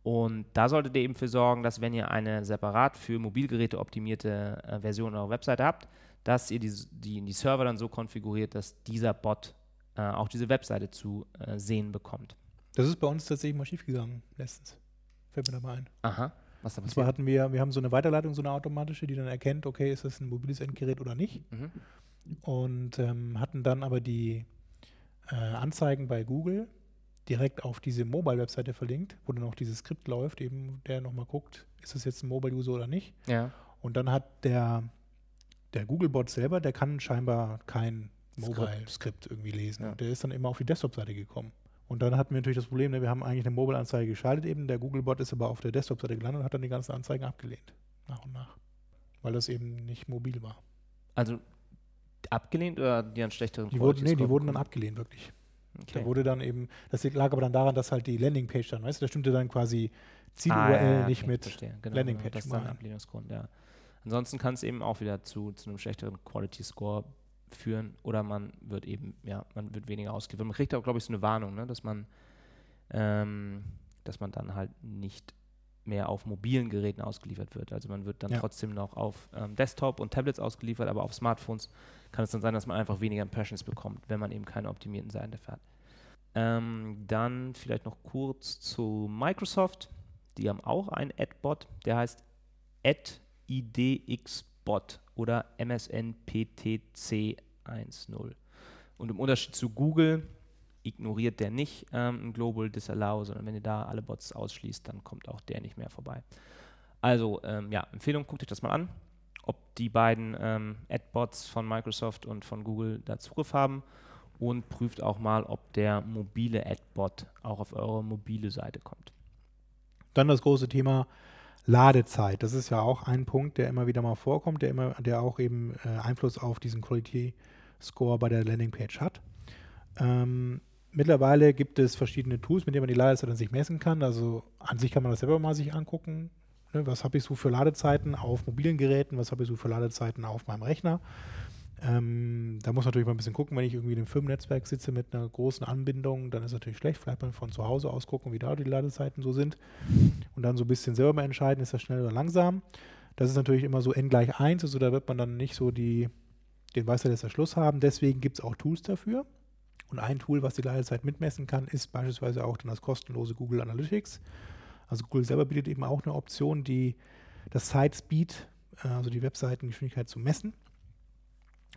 Und da solltet ihr eben für sorgen, dass wenn ihr eine separat für Mobilgeräte optimierte äh, Version eurer Webseite habt, dass ihr die, die, die Server dann so konfiguriert, dass dieser Bot äh, auch diese Webseite zu äh, sehen bekommt. Das ist bei uns tatsächlich mal schiefgegangen letztens. Fällt mir da mal ein. Aha. Was da Und zwar hatten wir, wir haben so eine Weiterleitung, so eine automatische, die dann erkennt, okay, ist das ein mobiles Endgerät oder nicht. Mhm. Und ähm, hatten dann aber die äh, Anzeigen bei Google direkt auf diese Mobile-Webseite verlinkt, wo dann auch dieses Skript läuft, eben der nochmal guckt, ist das jetzt ein Mobile-User oder nicht. Ja. Und dann hat der, der Google-Bot selber, der kann scheinbar kein Skript. Mobile-Skript irgendwie lesen. Ja. Und der ist dann immer auf die Desktop-Seite gekommen. Und dann hatten wir natürlich das Problem, ne, wir haben eigentlich eine Mobile-Anzeige geschaltet eben, der Googlebot ist aber auf der Desktop-Seite gelandet und hat dann die ganzen Anzeigen abgelehnt. Nach und nach. Weil das eben nicht mobil war. Also abgelehnt oder die an schlechteren Die wurden, nee, die wurden dann abgelehnt, wirklich. Okay. Da wurde dann eben, das lag aber dann daran, dass halt die Landingpage dann, weißt du, da stimmte dann quasi Ziel-URL Ah, ja, ja, nicht okay, mit verstehe. Genau, Landingpage Das ist dann ein. Ablehnungsgrund, ja. Ansonsten kann es eben auch wieder zu, zu einem schlechteren Quality Score führen oder man wird eben, ja, man wird weniger ausgeliefert. Man kriegt auch, glaube ich, so eine Warnung, ne, dass man, ähm, dass man dann halt nicht mehr auf mobilen Geräten ausgeliefert wird. Also man wird dann Ja. trotzdem noch auf ähm, Desktop und Tablets ausgeliefert, aber auf Smartphones kann es dann sein, dass man einfach weniger Impressions bekommt, wenn man eben keine optimierten Seiten hat. Ähm, dann vielleicht noch kurz zu Microsoft. Die haben auch einen Adbot, der heißt AdIDXBot oder MSNPTC10. Und im Unterschied zu Google ignoriert der nicht ähm, ein Global Disallow, sondern wenn ihr da alle Bots ausschließt, dann kommt auch der nicht mehr vorbei. Also ähm, ja, Empfehlung, guckt euch das mal an, ob die beiden ähm, Adbots von Microsoft und von Google da Zugriff haben und prüft auch mal, ob der mobile Adbot auch auf eure mobile Seite kommt. Dann das große Thema Ladezeit. Das ist ja auch ein Punkt, der immer wieder mal vorkommt, der immer, der auch eben äh, Einfluss auf diesen Quality Score bei der Landingpage hat. Ähm, mittlerweile gibt es verschiedene Tools, mit denen man die Ladezeit an sich messen kann. Also an sich kann man das selber mal sich angucken. Ne, was habe ich so für Ladezeiten auf mobilen Geräten? Was habe ich so für Ladezeiten auf meinem Rechner? Ähm, da muss man natürlich mal ein bisschen gucken, wenn ich irgendwie in einem Firmennetzwerk sitze mit einer großen Anbindung, dann ist natürlich schlecht. Vielleicht mal von zu Hause aus gucken, wie da die Ladezeiten so sind. Und dann so ein bisschen selber mal entscheiden, ist das schnell oder langsam. Das ist natürlich immer so n gleich 1, also da wird man dann nicht so die, den Weisheit letzter Schluss haben. Deswegen gibt es auch Tools dafür. Und ein Tool, was die Ladezeit mitmessen kann, ist beispielsweise auch dann das kostenlose Google Analytics. Also Google selber bietet eben auch eine Option, die das Site Speed, äh, also die Webseitengeschwindigkeit zu messen,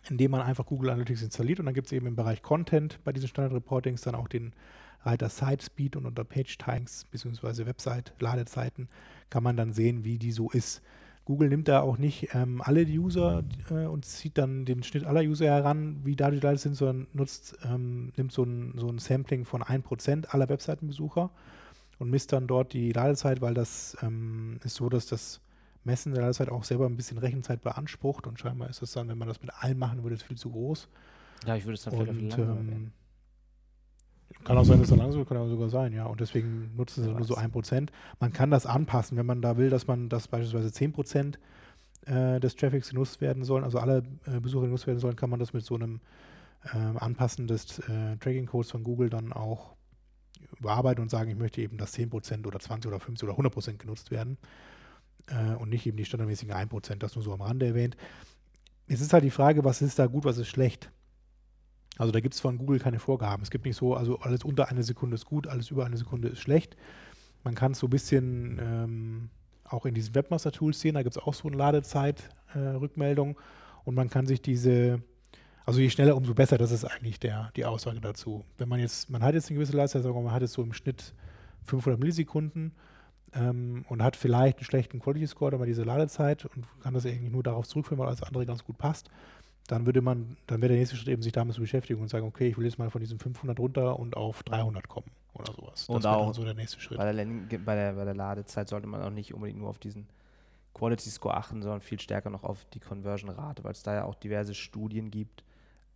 indem man einfach Google Analytics installiert und dann gibt es eben im Bereich Content bei diesen Standard Reportings dann auch den Reiter Site Speed und unter Page Times bzw. Website Ladezeiten kann man dann sehen, wie die so ist. Google nimmt da auch nicht ähm, alle die User äh, und zieht dann den Schnitt aller User heran, wie da die Daten sind, sondern nutzt, ähm, nimmt so ein, so ein Sampling von 1% aller Webseitenbesucher und misst dann dort die Ladezeit, weil das ähm, ist so, dass das Messen der Ladezeit auch selber ein bisschen Rechenzeit beansprucht. Und scheinbar ist das dann, wenn man das mit allen machen würde, viel zu groß. Ja, ich würde es dann vielleicht Und ähm, kann auch sein, dass es dann langsam wird, kann aber sogar sein, ja. Und deswegen nutzen sie Wer nur so weiß. 1%. Man kann das anpassen, wenn man da will, dass man, dass beispielsweise 10% äh, des Traffics genutzt werden sollen, also alle äh, Besucher genutzt werden sollen, kann man das mit so einem ähm, Anpassen des äh, Tracking-Codes von Google dann auch bearbeiten und sagen, ich möchte eben, dass 10% oder 20 oder 50 oder 100% genutzt werden äh, und nicht eben die standardmäßigen 1%, das nur so am Rande erwähnt. Es ist halt die Frage, was ist da gut, was ist schlecht. Also da gibt es von Google keine Vorgaben. Es gibt nicht so, also alles unter eine Sekunde ist gut, alles über eine Sekunde ist schlecht. Man kann es so ein bisschen ähm, auch in diesen Webmaster-Tools sehen, da gibt es auch so eine Ladezeit-Rückmeldung und man kann sich diese, also je schneller, umso besser, das ist eigentlich der, die Aussage dazu. Wenn man jetzt, man hat jetzt eine gewisse Ladezeit, sagen wir man hat jetzt so im Schnitt 500 Millisekunden ähm, und hat vielleicht einen schlechten Quality Score, aber diese Ladezeit und kann das eigentlich nur darauf zurückführen, weil alles andere ganz gut passt dann würde man, dann wäre der nächste Schritt eben, sich damit zu beschäftigen und sagen, okay, ich will jetzt mal von diesen 500 runter und auf 300 kommen oder sowas. Und das wäre auch so der nächste Schritt. Bei der, bei, der, bei der Ladezeit sollte man auch nicht unbedingt nur auf diesen Quality Score achten, sondern viel stärker noch auf die Conversion-Rate, weil es da ja auch diverse Studien gibt,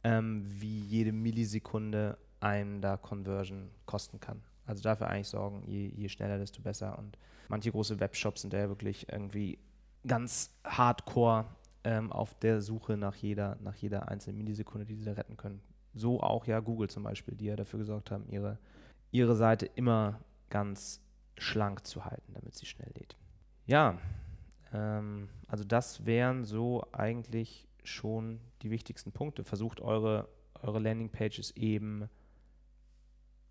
ähm, wie jede Millisekunde einem da Conversion kosten kann. Also dafür eigentlich sorgen, je, je schneller, desto besser. Und manche große Webshops sind da ja wirklich irgendwie ganz hardcore ähm, auf der Suche nach jeder, nach jeder einzelnen Millisekunde, die sie da retten können. So auch ja Google zum Beispiel, die ja dafür gesorgt haben, ihre, ihre Seite immer ganz schlank zu halten, damit sie schnell lädt. Ja, ähm, also das wären so eigentlich schon die wichtigsten Punkte. Versucht eure, eure Landingpages eben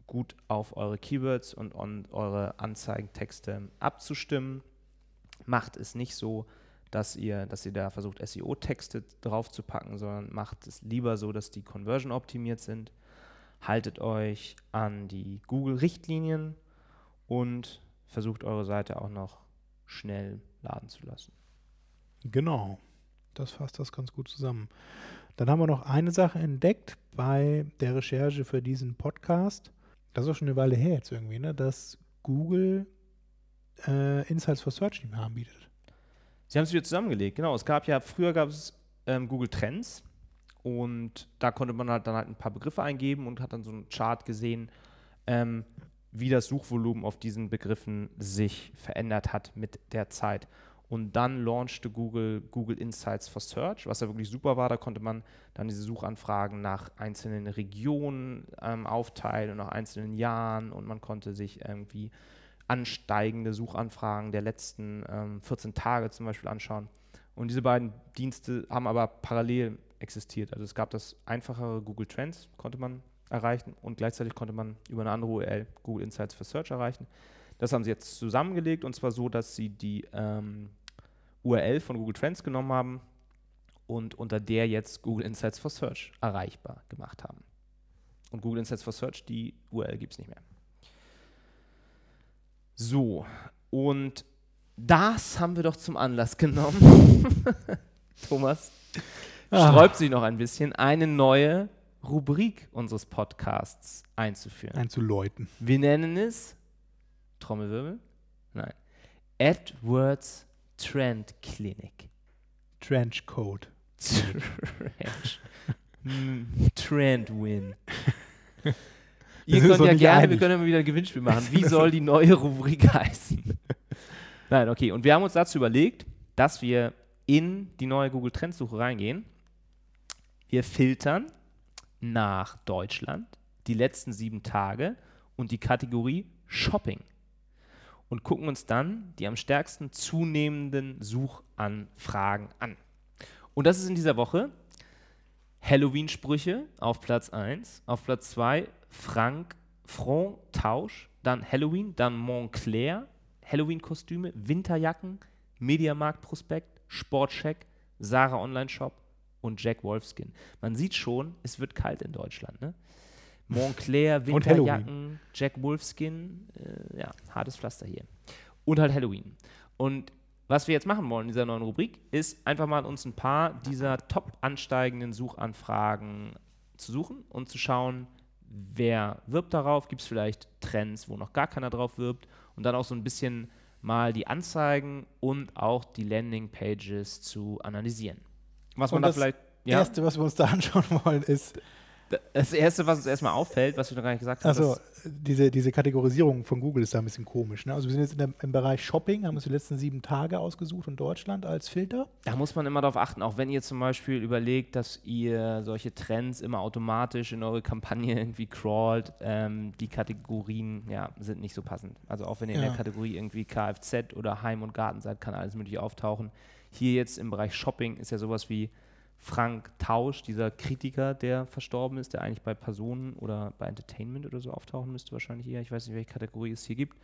gut auf eure Keywords und on eure Anzeigentexte abzustimmen. Macht es nicht so, dass ihr, dass ihr da versucht, SEO-Texte draufzupacken, sondern macht es lieber so, dass die Conversion optimiert sind. Haltet euch an die Google-Richtlinien und versucht eure Seite auch noch schnell laden zu lassen. Genau. Das fasst das ganz gut zusammen. Dann haben wir noch eine Sache entdeckt bei der Recherche für diesen Podcast. das ist auch schon eine Weile her jetzt irgendwie, ne, dass Google äh, Insights for Search nicht mehr anbietet. Sie haben es wieder zusammengelegt, genau. Es gab ja, früher gab es ähm, Google Trends und da konnte man halt dann halt ein paar Begriffe eingeben und hat dann so einen Chart gesehen, ähm, wie das Suchvolumen auf diesen Begriffen sich verändert hat mit der Zeit. Und dann launchte Google Google Insights for Search, was ja wirklich super war. Da konnte man dann diese Suchanfragen nach einzelnen Regionen ähm, aufteilen und nach einzelnen Jahren und man konnte sich irgendwie ansteigende Suchanfragen der letzten ähm, 14 Tage zum Beispiel anschauen. Und diese beiden Dienste haben aber parallel existiert. Also es gab das einfachere Google Trends, konnte man erreichen und gleichzeitig konnte man über eine andere URL Google Insights for Search erreichen. Das haben sie jetzt zusammengelegt und zwar so, dass sie die ähm, URL von Google Trends genommen haben und unter der jetzt Google Insights for Search erreichbar gemacht haben. Und Google Insights for Search, die URL gibt es nicht mehr. So, und das haben wir doch zum Anlass genommen. Thomas Ah. sträubt sich noch ein bisschen, eine neue Rubrik unseres Podcasts einzuführen. Einzuläuten. Wir nennen es Trommelwirbel? Nein. Edwards Trend Clinic. Trenchcoat. Trench. Hm, Trend Win. Wir Ihr könnt ja gerne, wir einig. können immer wieder ein Gewinnspiel machen. Wie soll die neue Rubrik heißen? Nein, okay. Und wir haben uns dazu überlegt, dass wir in die neue Google Trendsuche reingehen. Wir filtern nach Deutschland die letzten sieben Tage und die Kategorie Shopping und gucken uns dann die am stärksten zunehmenden Suchanfragen an. Und das ist in dieser Woche Halloween-Sprüche auf Platz 1, auf Platz 2 Frank Front Tausch, dann Halloween, dann Montclair, Halloween-Kostüme, Winterjacken, Mediamarkt-Prospekt, Sportcheck, Sarah Online-Shop und Jack Wolfskin. Man sieht schon, es wird kalt in Deutschland. Ne? Montclair. Winterjacken, Jack Wolfskin, äh, ja, hartes Pflaster hier. Und halt Halloween. Und was wir jetzt machen wollen in dieser neuen Rubrik, ist einfach mal uns ein paar dieser top ansteigenden Suchanfragen zu suchen und zu schauen, wer wirbt darauf, gibt es vielleicht Trends, wo noch gar keiner drauf wirbt? Und dann auch so ein bisschen mal die Anzeigen und auch die Landingpages zu analysieren. Was man Und da das vielleicht, ja, Erste, was wir uns da anschauen wollen, ist das Erste, was uns erstmal auffällt, was wir noch gar nicht gesagt haben, Also diese, diese Kategorisierung von Google ist da ein bisschen komisch. Ne? Also wir sind jetzt in der, im Bereich Shopping, haben uns die letzten sieben Tage ausgesucht in Deutschland als Filter. Da muss man immer darauf achten, auch wenn ihr zum Beispiel überlegt, dass ihr solche Trends immer automatisch in eure Kampagne irgendwie crawlt, ähm, die Kategorien ja, sind nicht so passend. Also auch wenn ihr in Ja. der Kategorie irgendwie Kfz oder Heim und Garten seid, kann alles mögliche auftauchen. Hier jetzt im Bereich Shopping ist ja sowas wie Frank Tausch, dieser Kritiker, der verstorben ist, der eigentlich bei Personen oder bei Entertainment oder so auftauchen müsste wahrscheinlich eher. Ich weiß nicht, welche Kategorie es hier gibt.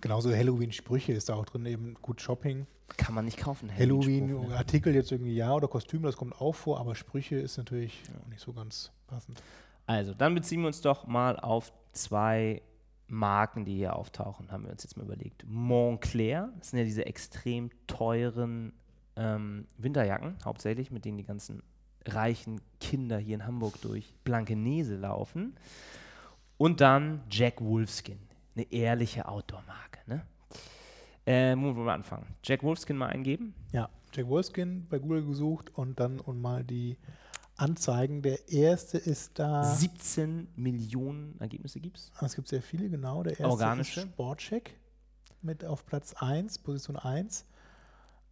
Genauso Halloween-Sprüche ist da auch drin, eben gut Shopping. Kann man nicht kaufen. Halloween, ne? Jetzt irgendwie ja oder Kostüme, das kommt auch vor, aber Sprüche ist natürlich auch nicht so ganz passend. Also, dann beziehen wir uns doch mal auf zwei Marken, die hier auftauchen, haben wir uns jetzt mal überlegt. Montclair, das sind ja diese extrem teuren ähm, Winterjacken, hauptsächlich, mit denen die ganzen reichen Kinder hier in Hamburg durch Blankenese laufen. Und dann Jack Wolfskin, eine ehrliche Outdoor-Marke. Ne? Äh, wo wollen wir anfangen? Jack Wolfskin mal eingeben. Ja, Jack Wolfskin bei Google gesucht und dann und mal die Anzeigen. Der erste ist da. 17 Millionen Ergebnisse gibt es. Ah, Es gibt sehr viele, genau. Der erste Organische. ist Sportcheck mit auf Platz 1, Position 1.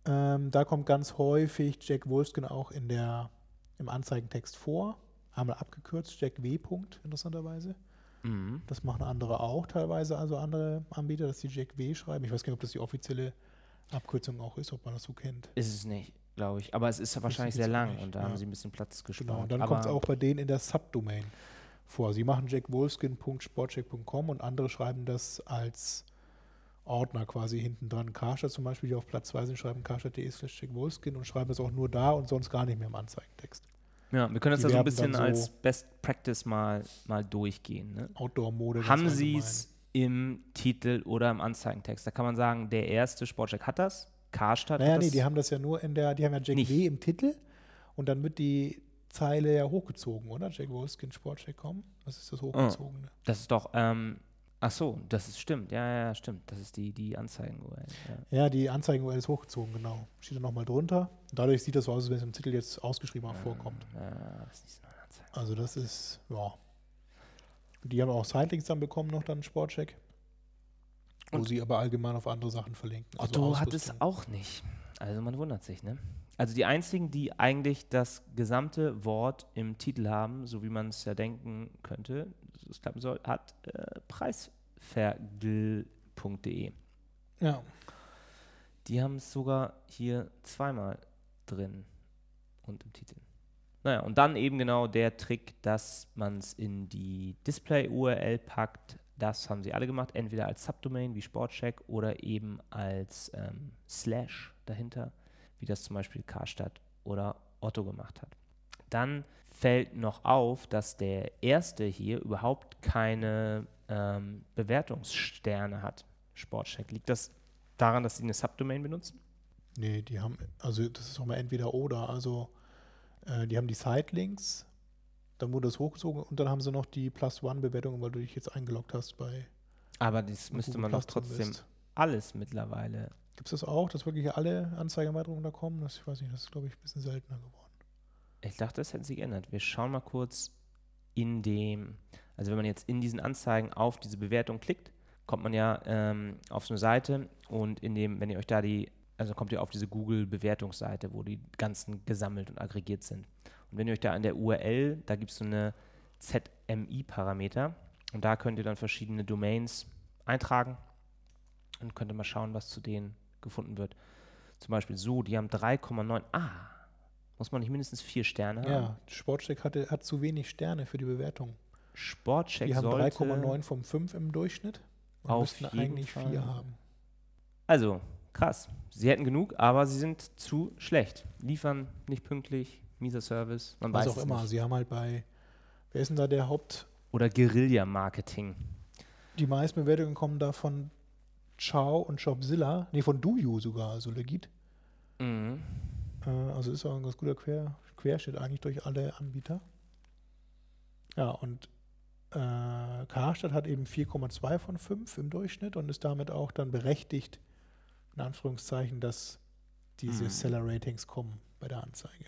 Ähm, da kommt ganz häufig Jack Wolfskin auch in der, im Anzeigentext vor. Einmal abgekürzt, Jack W. Punkt, interessanterweise. Mhm. Das machen andere auch teilweise, also andere Anbieter, dass die Jack W. schreiben. Ich weiß gar nicht, ob das die offizielle Abkürzung auch ist, ob man das so kennt. Ist es nicht, glaube ich. Aber es ist wahrscheinlich jetzt sehr lang und da ja. haben sie ein bisschen Platz gespart. Genau, und dann kommt es auch bei denen in der Subdomain vor. Sie machen jackwolfskin.sportcheck.com und andere schreiben das als Ordner quasi hinten dran. Karstadt zum Beispiel, die auf Platz 2 sind, schreiben karstadt.de slash jackwolfskin und schreiben das auch nur da und sonst gar nicht mehr im Anzeigentext. Ja, wir können das ja so ein bisschen so- als Best Practice mal, mal durchgehen. Ne? Outdoor-Mode. Haben sie es im Titel oder im Anzeigentext? Da kann man sagen, der erste Sportcheck hat das, Karstadt Naja, hat nee, das. die haben das ja nur in der, die haben ja Jack Nicht. W im Titel und dann wird die Zeile ja hochgezogen, oder? Jack Wolfskin Sportcheck.com. Was ist das hochgezogene? Das ist doch, ähm, ach so, das ist stimmt, ja, ja, stimmt. Das ist die, die Anzeigen-URL. Ja. Ja, die Anzeigen-URL ist hochgezogen, genau. Steht da nochmal drunter. Dadurch sieht das so aus, als wenn es im Titel jetzt ausgeschrieben auch vorkommt. Ja, das ist nicht so. Also das ist, ja. Die haben auch Sightlinks dann bekommen, noch dann Sportcheck. Wo Und- sie aber allgemein auf andere Sachen verlinken. Also Otto hat es auch nicht. Also man wundert sich, ne? Also die einzigen, die eigentlich das gesamte Wort im Titel haben, so wie man es ja denken könnte, es klappen soll, hat äh, preisvergl.de. Ja, Die haben es sogar hier zweimal drin und im Titel. Naja, und dann eben genau der Trick, dass man es in die Display-URL packt. Das haben sie alle gemacht, entweder als Subdomain wie Sportcheck oder eben als ähm, Slash dahinter, wie das zum Beispiel Karstadt oder Otto gemacht hat. Dann fällt noch auf, dass der erste hier überhaupt keine ähm, Bewertungssterne hat. Sportcheck. Liegt das daran, dass sie eine Subdomain benutzen? nee, die haben, also das ist auch mal entweder oder. Also äh, die haben die Sitelinks, dann wurde das hochgezogen und dann haben sie noch die Plus One-Bewertung, weil du dich jetzt eingeloggt hast bei Aber das müsste Google man doch Plus trotzdem bist. alles mittlerweile. Gibt es das auch, dass wirklich alle Anzeigeerweiterungen da kommen? Das, ich weiß nicht, das ist, glaube ich, ein bisschen seltener geworden. Ich dachte, das hätten sie geändert. Wir schauen mal kurz in dem, also wenn man jetzt in diesen Anzeigen auf diese Bewertung klickt, kommt man ja ähm, auf so eine Seite und in dem, wenn ihr euch da die, also kommt ihr auf diese Google-Bewertungsseite, wo die ganzen gesammelt und aggregiert sind. Und wenn ihr euch da an der URL, da gibt es so eine ZMI-Parameter und da könnt ihr dann verschiedene Domains eintragen und könnt ihr mal schauen, was zu denen gefunden wird. Zum Beispiel so, die haben 3,9. Ah, muss man nicht mindestens vier Sterne haben? Ja, Sportcheck hatte, hat zu wenig Sterne für die Bewertung. Sportcheck Die haben sollte 3,9 von 5 im Durchschnitt und Auf müssten jeden eigentlich Fall. 4 haben. Also, krass. Sie hätten genug, aber sie sind zu schlecht. Liefern nicht pünktlich, mieser Service, man Was weiß auch immer. nicht. Sie haben halt bei, wer ist denn da der Haupt, Oder Guerilla-Marketing. die meisten Bewertungen kommen da von Ciao und Shopzilla, nee, von Duyu sogar, also legit. Mhm. Äh, also ist auch ein ganz guter Quer, Querschnitt eigentlich durch alle Anbieter. Ja, und äh, Karstadt hat eben 4,2 von 5 im Durchschnitt und ist damit auch dann berechtigt, in Anführungszeichen, dass diese Mhm. Seller-Ratings kommen bei der Anzeige.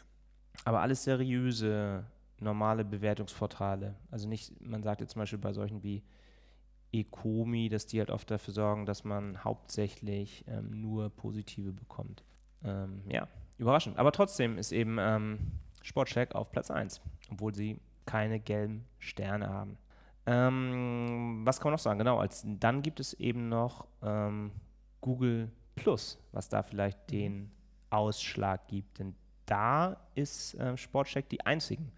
Aber alles seriöse, normale Bewertungsportale. Also nicht, man sagt jetzt zum Beispiel bei solchen wie Ecomi, dass die halt oft dafür sorgen, dass man hauptsächlich ähm, nur positive bekommt. Ähm, ja, überraschend. Aber trotzdem ist eben ähm, Sportcheck auf Platz 1, obwohl sie keine gelben Sterne haben. Ähm, was kann man noch sagen? Genau, als, dann gibt es eben noch ähm, Google Plus, was da vielleicht den Ausschlag gibt. Denn da ist äh, Sportcheck die einzigen,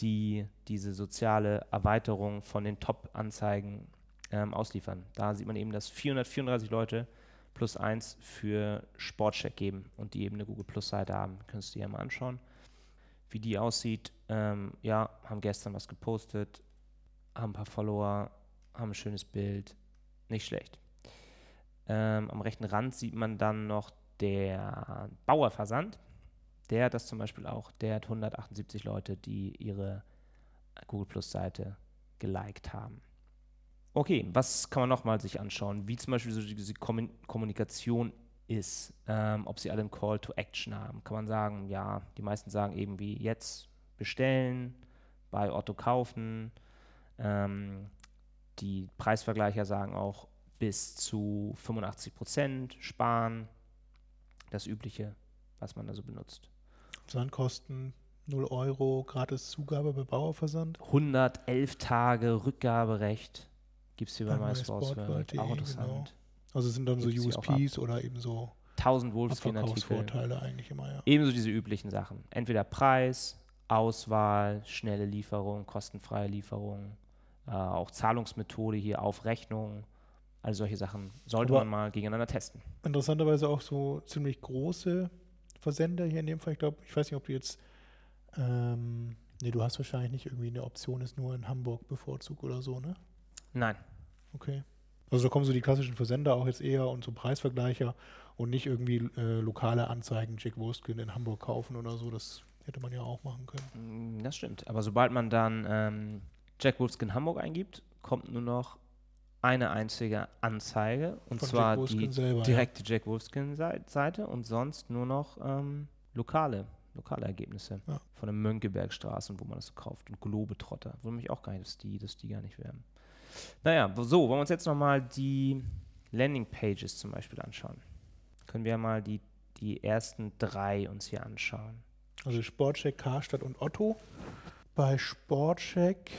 die diese soziale Erweiterung von den Top-Anzeigen ähm, ausliefern. Da sieht man eben, dass 434 Leute plus eins für Sportcheck geben und die eben eine Google Plus-Seite haben. Könntest du dir mal anschauen, wie die aussieht. Ähm, ja, haben gestern was gepostet, haben ein paar Follower, haben ein schönes Bild. Nicht schlecht. Ähm, am rechten Rand sieht man dann noch der Bauerversand. Der hat das zum Beispiel auch. Der hat 178 Leute, die ihre Google Plus Seite geliked haben. Okay, was kann man nochmal sich anschauen? Wie zum Beispiel so diese Kommun Kommunikation ist, ähm, ob sie alle einen Call to Action haben. Kann man sagen, ja, die meisten sagen eben wie jetzt bestellen, bei Otto kaufen. Ähm, die Preisvergleicher sagen auch bis zu 85 Prozent sparen. Das Übliche, was man da so benutzt. Versandkosten 0 Euro, gratis Zugabe bei Bauerversand. 111 Tage Rückgaberecht gibt es hier bei. Sportworld.de, Auch genau. interessant. Also es sind dann so Gibt's auch USPs oder eben so 1000 Wolfskin-Artikel. Eigentlich immer, ja. Ebenso diese üblichen Sachen. Entweder Preis, Auswahl, schnelle Lieferung, kostenfreie Lieferung, äh, auch Zahlungsmethode hier auf Rechnung. All solche Sachen sollte Aber- man mal gegeneinander testen. Interessanterweise auch so ziemlich große Versender hier in dem Fall. Ich glaube, ich weiß nicht, ob du jetzt, ähm, nee, du hast wahrscheinlich nicht irgendwie eine Option, ist nur in Hamburg bevorzugt oder so, ne? Nein, Okay. Also da kommen so die klassischen Versender auch jetzt eher und so Preisvergleicher und nicht irgendwie äh, lokale Anzeigen, Jack Wurstkin in Hamburg kaufen oder so. Das Hätte man ja auch machen können. Mm, Das stimmt. Aber sobald man dann ähm, Jack Wolfskin Hamburg eingibt, kommt nur noch eine einzige Anzeige. Und Von zwar Wolfskin die selber, ja. direkte Jack Wolfskin-Seite und sonst nur noch ähm, lokale, lokale Ergebnisse Ja. von den Mönckebergstraßen, wo man das so kauft. Und Globetrotter. Wundert mich auch gar nicht, dass die, dass die gar nicht werden. Naja, so, wollen wir uns jetzt nochmal die Landing-Pages zum Beispiel anschauen. Können wir mal die, die ersten drei uns hier anschauen. Also Sportcheck, Karstadt und Otto. Bei Sportcheck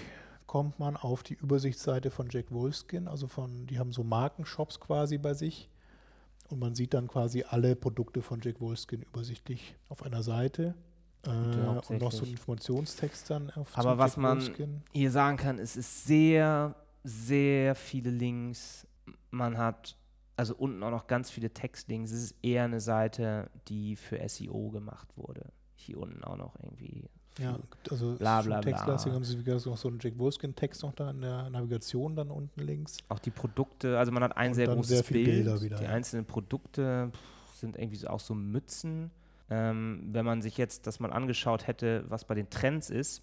kommt man auf die Übersichtsseite von Jack Wolfskin, also von, die haben so Markenshops quasi bei sich. Und man sieht dann quasi alle Produkte von Jack Wolfskin übersichtlich auf einer Seite. Äh, und noch so hauptsächlich. ein Informationstext dann auf Aber was Jack man Wolfskin. hier sagen kann, es ist sehr, sehr viele Links. Man hat also unten auch noch ganz viele Textlinks. Es ist eher eine Seite, die für SEO gemacht wurde. Hier unten auch noch irgendwie. Ja, also Bla, bla, bla. textlastig haben sie wie gesagt noch so einen Jack Wolfskin-Text noch da in der Navigation dann unten links. Auch die Produkte, also man hat ein Und sehr großes sehr Bild. Wieder, die ja. einzelnen Produkte pff, sind irgendwie so, auch so Mützen. Ähm, wenn man sich jetzt das mal angeschaut hätte, was bei den Trends ist,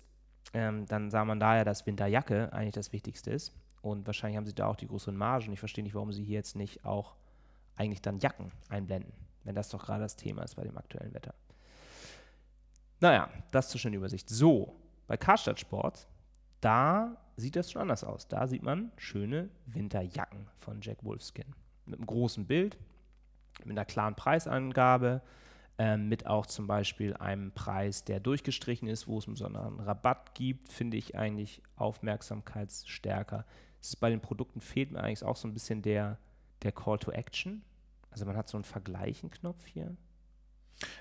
ähm, dann sah man da ja, dass Winterjacke eigentlich das Wichtigste ist. Und wahrscheinlich haben sie da auch die größeren Margen. Ich verstehe nicht, warum sie hier jetzt nicht auch eigentlich dann Jacken einblenden, wenn das doch gerade das Thema ist bei dem aktuellen Wetter. Naja, das zur schönen Übersicht. So, bei Karstadt Sport, da sieht das schon anders aus. Da sieht man schöne Winterjacken von Jack Wolfskin. Mit einem großen Bild, mit einer klaren Preisangabe, ähm, mit auch zum Beispiel einem Preis, der durchgestrichen ist, wo es einen besonderen Rabatt gibt, finde ich eigentlich aufmerksamkeitsstärker. Ist bei den Produkten fehlt mir eigentlich auch so ein bisschen der, der Call to Action. Also man hat so einen Vergleichen-Knopf hier.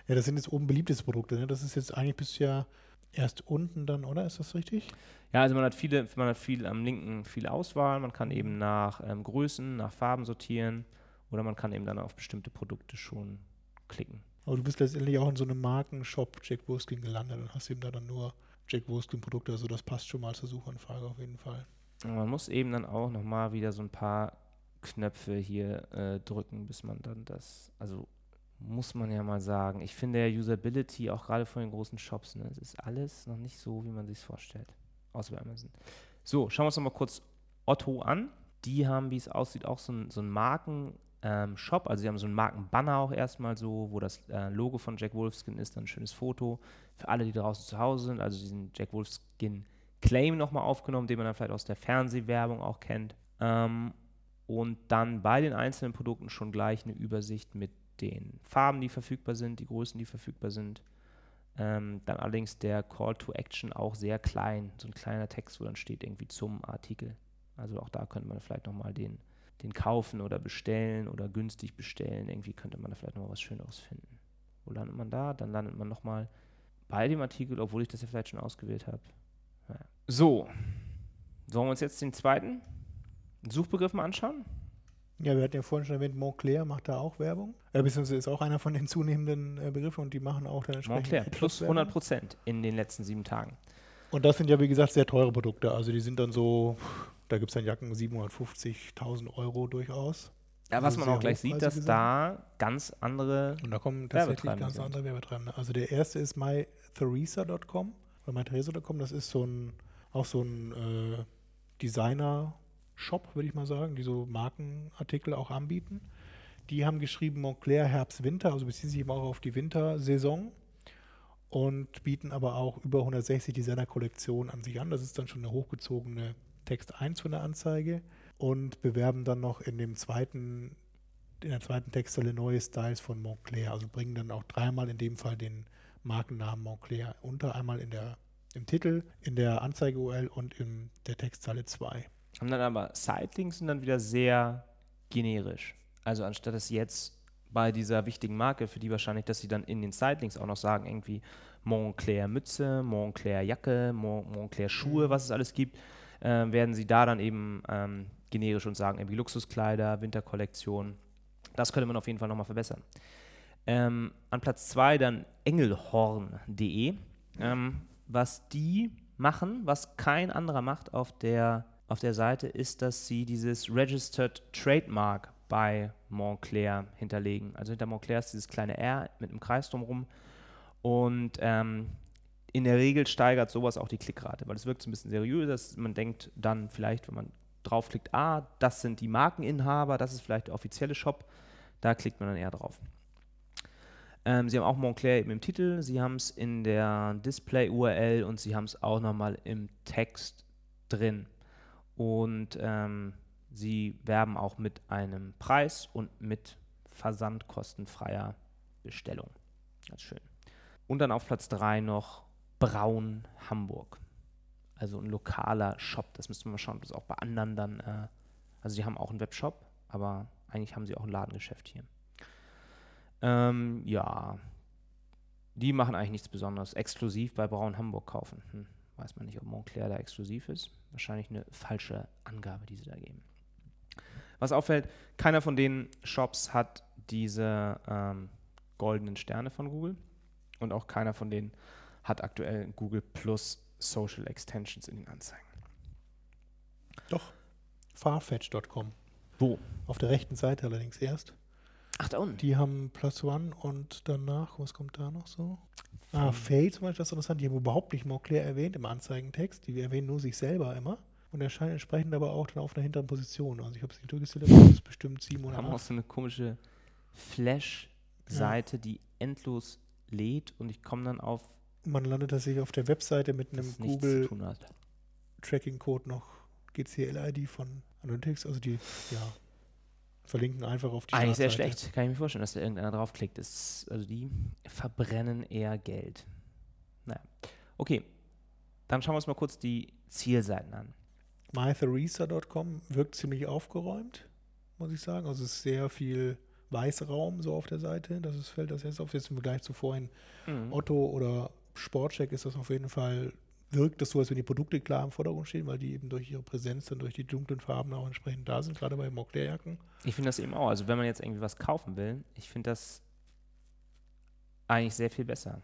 Ja, das sind jetzt oben beliebteste Produkte. Ne? Das ist jetzt eigentlich bisher erst unten dann, oder? Ist das richtig? Ja, also man hat viele, man hat viel am linken viel Auswahl. Man kann eben nach ähm, Größen, nach Farben sortieren oder man kann eben dann auf bestimmte Produkte schon klicken. Aber du bist letztendlich auch in so einem Markenshop Jack Wolfskin gelandet und hast eben da dann nur Jack Wolfskin Produkte. Also das passt schon mal zur Suchanfrage auf jeden Fall. Man muss eben dann auch nochmal wieder so ein paar Knöpfe hier äh, drücken, bis man dann das, also muss man ja mal sagen. Ich finde ja Usability auch gerade von den großen Shops, ne, es ist alles noch nicht so, wie man sich vorstellt. Außer bei Amazon. So, schauen wir uns nochmal kurz Otto an. Die haben, wie es aussieht, auch so ein, so ein Marken-Shop. also sie haben so ein Markenbanner auch erstmal so, wo das äh, Logo von Jack Wolfskin ist, dann ein schönes Foto. Für alle, die draußen zu Hause sind, also diesen Jack Wolfskin Claim nochmal aufgenommen, den man dann vielleicht aus der Fernsehwerbung auch kennt. Ähm, und dann bei den einzelnen Produkten schon gleich eine Übersicht mit den Farben, die verfügbar sind, die Größen, die verfügbar sind. Ähm, dann allerdings der Call to Action auch sehr klein, so ein kleiner Text, wo dann steht irgendwie zum Artikel. Also auch da könnte man vielleicht nochmal den, den kaufen oder bestellen oder günstig bestellen. Irgendwie könnte man da vielleicht nochmal was Schöneres finden. Wo landet man da? Dann landet man nochmal bei dem Artikel, obwohl ich das ja vielleicht schon ausgewählt habe. So, sollen wir uns jetzt den zweiten Suchbegriff mal anschauen? Ja, wir hatten ja vorhin schon erwähnt, Montclair macht da auch Werbung. Äh, beziehungsweise ist auch einer von den zunehmenden äh, Begriffen und die machen auch dann entsprechend Montclair, plus AdWords-Werbung. 100 Prozent in den letzten sieben Tagen. Und das sind ja, wie gesagt, sehr teure Produkte. Also die sind dann so, da gibt es dann Jacken 750.000 Euro durchaus. Ja, was Also man auch gleich sieht, dass hochpreisige da ganz andere. Und da kommen tatsächlich ganz sind. andere Werbetreibende. Also der erste ist mytheresa.com oder mytheresa.com. Das ist so ein, auch so ein äh, Designer-Shop, würde ich mal sagen, die so Markenartikel auch anbieten. Die haben geschrieben Montclair Herbst, Winter, also beziehen sich eben auch auf die Wintersaison und bieten aber auch über 160 Designer-Kollektionen an sich an. Das ist dann schon eine hochgezogene Text 1 von der Anzeige und bewerben dann noch in dem zweiten in der zweiten Textzeile neue Styles von Montclair. Also bringen dann auch dreimal in dem Fall den Markennamen Montclair unter, einmal in der, im Titel, in der Anzeige-URL und in der Textzeile 2. Haben dann aber Sidelinks sind dann wieder sehr generisch. Also anstatt dass jetzt bei dieser wichtigen Marke, für die wahrscheinlich, dass sie dann in den Sidelinks auch noch sagen, irgendwie Montclair Mütze, Montclair Jacke, Mon Montclair Schuhe, was es alles gibt, äh, werden sie da dann eben ähm, generisch und sagen, irgendwie Luxuskleider, Winterkollektion. Das könnte man auf jeden Fall nochmal verbessern. Ähm, an Platz 2 dann engelhorn.de. Ähm, was die machen, was kein anderer macht auf der, auf der Seite, ist, dass sie dieses Registered Trademark bei Montclair hinterlegen. Also hinter Montclair ist dieses kleine R mit einem Kreis drumherum. Und ähm, in der Regel steigert sowas auch die Klickrate, weil es wirkt so ein bisschen seriöser. dass Man denkt dann vielleicht, wenn man draufklickt, ah, das sind die Markeninhaber, das ist vielleicht der offizielle Shop, da klickt man dann eher drauf. Ähm, sie haben auch Montclair eben im Titel, sie haben es in der Display-URL und sie haben es auch nochmal im Text drin. Und ähm, sie werben auch mit einem Preis und mit versandkostenfreier Bestellung. Ganz schön. Und dann auf Platz 3 noch Braun Hamburg. Also ein lokaler Shop. Das müssen wir mal schauen, ob das auch bei anderen dann. Äh, also, sie haben auch einen Webshop, aber eigentlich haben sie auch ein Ladengeschäft hier. Ähm, ja. Die machen eigentlich nichts Besonderes. Exklusiv bei Braun Hamburg kaufen. Hm, weiß man nicht, ob Montclair da exklusiv ist. Wahrscheinlich eine falsche Angabe, die sie da geben. Was auffällt, keiner von den Shops hat diese ähm, goldenen Sterne von Google und auch keiner von denen hat aktuell Google Plus Social Extensions in den Anzeigen. Doch. Farfetch.com. Wo? Auf der rechten Seite allerdings erst. Ach, da unten. Die haben Plus One und danach, was kommt da noch so? Ah, Faye zum Beispiel, das ist interessant. Die haben überhaupt nicht Montclair erwähnt im Anzeigentext. Die erwähnen nur sich selber immer und erscheinen entsprechend aber auch dann auf einer hinteren Position. Also ich habe es nicht durchgezählt, aber das ist bestimmt sieben oder haben auch acht. so eine komische Flash-Seite, die endlos lädt und ich komme dann auf Man landet tatsächlich auf der Webseite mit einem das nichts zu Google tun hat. Tracking Code noch GCL-ID von Analytics. Also die, ja, verlinken einfach auf die Eigentlich sehr schlecht. Kann ich mir vorstellen, dass da irgendeiner draufklickt. Das, also die verbrennen eher Geld. Naja. Okay. Dann schauen wir uns mal kurz die Zielseiten an. MyTheresa.com wirkt ziemlich aufgeräumt, muss ich sagen. Also es ist sehr viel Weißraum so auf der Seite. Das ist, fällt das jetzt auf. Jetzt im Vergleich zu vorhin Mhm. Otto oder Sportcheck ist das auf jeden Fall, wirkt das so, als wenn die Produkte klar im Vordergrund stehen, weil die eben durch ihre Präsenz dann durch die dunklen Farben auch entsprechend da sind, gerade bei Montclair-Jacken. Ich finde das eben auch. Also wenn man jetzt irgendwie was kaufen will, ich finde das eigentlich sehr viel besser.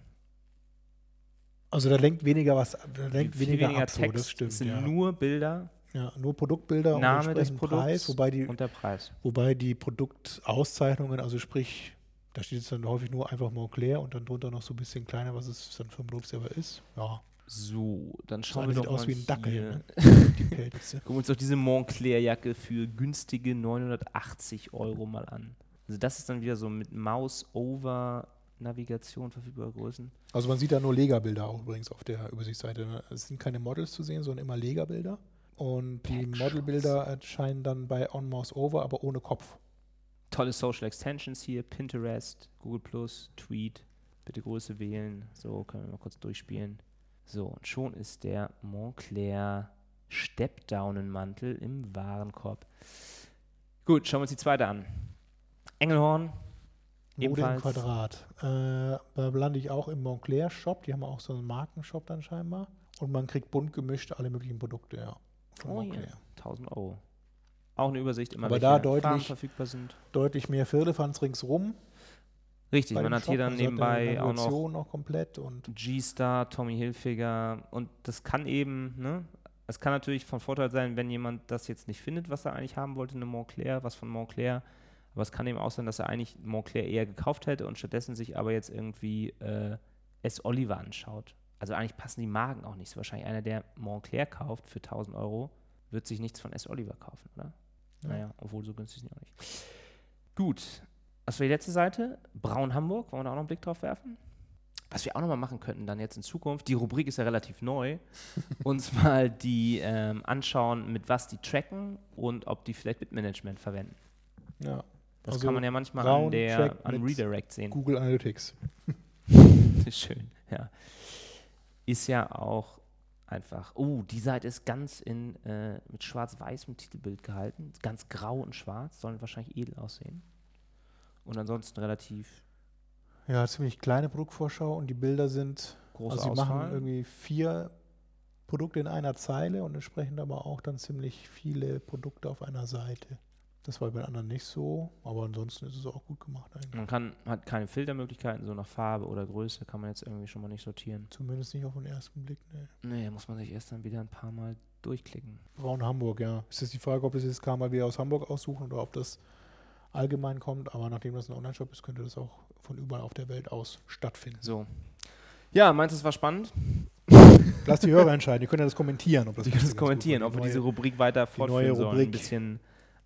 Also da lenkt weniger was, da lenkt Viel weniger, weniger ab, so, Text. das stimmt. es sind ja. nur Bilder ja, nur Produktbilder Name und des Produkts Preis, wobei die, und der Preis. wobei die Produktauszeichnungen, also sprich, da steht jetzt dann häufig nur einfach Montclair und dann drunter noch so ein bisschen kleiner, was es dann für ein Produkt selber ist. Ja, So, dann schauen wir doch aus mal wie ein Dackel, hier. ne? Gucken wir uns doch diese Montclair-Jacke für günstige 980 Euro mal an. Also das ist dann wieder so mit Mouse-Over-Navigation verfügbare Größen. Also man sieht da nur Lega-Bilder auch übrigens auf der Übersichtsseite. ne? Es sind keine Models zu sehen, sondern immer Lega-Bilder. Und die. Modelbilder erscheinen dann bei On Mouse Over, aber ohne Kopf. Tolle Social Extensions hier, Pinterest, Google Plus, Tweet, bitte Größe wählen. So, können wir mal kurz durchspielen. So, und schon ist der Montclair Steppdaunenmantel im Warenkorb. Gut, schauen wir uns die zweite an. Engelhorn, Mode im. Quadrat. Äh, da lande ich auch im Montclair Shop. Die haben auch so einen Markenshop dann scheinbar. Und man kriegt bunt gemischt alle möglichen Produkte, ja. von oh Montclair. 1000 Euro. Auch eine Übersicht, immer Aber da deutlich- verfügbar sind. Deutlich mehr Firlefanz ringsrum. Richtig, man hat hier Shop. dann Also hat nebenbei auch noch noch komplett und G-Star, Tommy Hilfiger und das kann eben, ne? Es kann natürlich von Vorteil sein, wenn jemand das jetzt nicht findet, was er eigentlich haben wollte, eine Montclair, was von Montclair. Aber es kann eben auch sein, dass er eigentlich Montclair eher gekauft hätte und stattdessen sich aber jetzt irgendwie äh, S. Oliver anschaut. Also eigentlich passen die Marken auch nicht so. Wahrscheinlich einer, der Montclair kauft für 1000 Euro, wird sich nichts von S. Oliver kaufen, oder? Ja. Naja, obwohl so günstig sind die auch nicht. Gut. Was war die letzte Seite? Braun Hamburg. Wollen wir da auch noch einen Blick drauf werfen? Was wir auch nochmal machen könnten dann jetzt in Zukunft, die Rubrik ist ja relativ neu, uns mal die ähm, anschauen, mit was die tracken und ob die vielleicht Bitmanagement verwenden. ja. Das Also kann man ja manchmal Braun an der an Redirect sehen. Google Analytics. Schön, ja. Ist ja auch einfach. Oh, die Seite ist ganz in äh, mit schwarz-weißem Titelbild gehalten. Ganz grau und schwarz, sollen wahrscheinlich edel aussehen. Und ansonsten relativ Ja, ziemlich kleine Produktvorschau und die Bilder sind, große also sie Auswahl. machen irgendwie vier Produkte in einer Zeile und entsprechend aber auch dann ziemlich viele Produkte auf einer Seite. Das war bei den anderen nicht so, aber ansonsten ist es auch gut gemacht eigentlich. Man kann, hat keine Filtermöglichkeiten, so nach Farbe oder Größe kann man jetzt irgendwie schon mal nicht sortieren. Zumindest nicht auf den ersten Blick. Nee. Nee, da muss man sich erst dann wieder ein paar Mal durchklicken. Braun Hamburg, ja. Ist die Frage, ob es jetzt kam mal wieder aus Hamburg aussuchen oder ob das allgemein kommt, aber nachdem das ein Online-Shop ist, könnte das auch von überall auf der Welt aus stattfinden. So. Ja, meinst du, es war spannend? Lass die Hörer entscheiden, die können ja das kommentieren. Ob das Die können das kommentieren, ob wir diese Rubrik weiter die neue fortführen sollen. Ein Rubrik. bisschen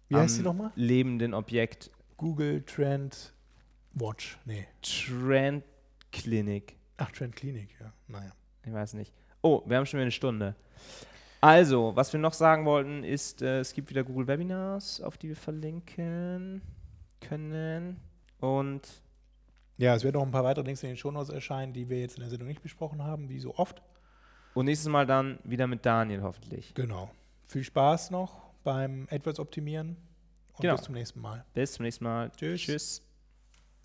Wie heißt die nochmal? lebenden Objekt Google Trend Watch. Nee. Trend Clinic. Ach, Trend Klinik, ja. Naja. Ich weiß nicht. Oh, wir haben schon wieder eine Stunde. Also, was wir noch sagen wollten, ist, äh, es gibt wieder Google Webinars, auf die wir verlinken können. Und Ja, es werden noch ein paar weitere Links in den Shownotes erscheinen, die wir jetzt in der Sendung nicht besprochen haben, wie so oft. Und nächstes Mal dann wieder mit Daniel hoffentlich. Genau. Viel Spaß noch beim AdWords optimieren und Genau. bis zum nächsten Mal. Bis zum nächsten Mal. Tschüss. Tschüss.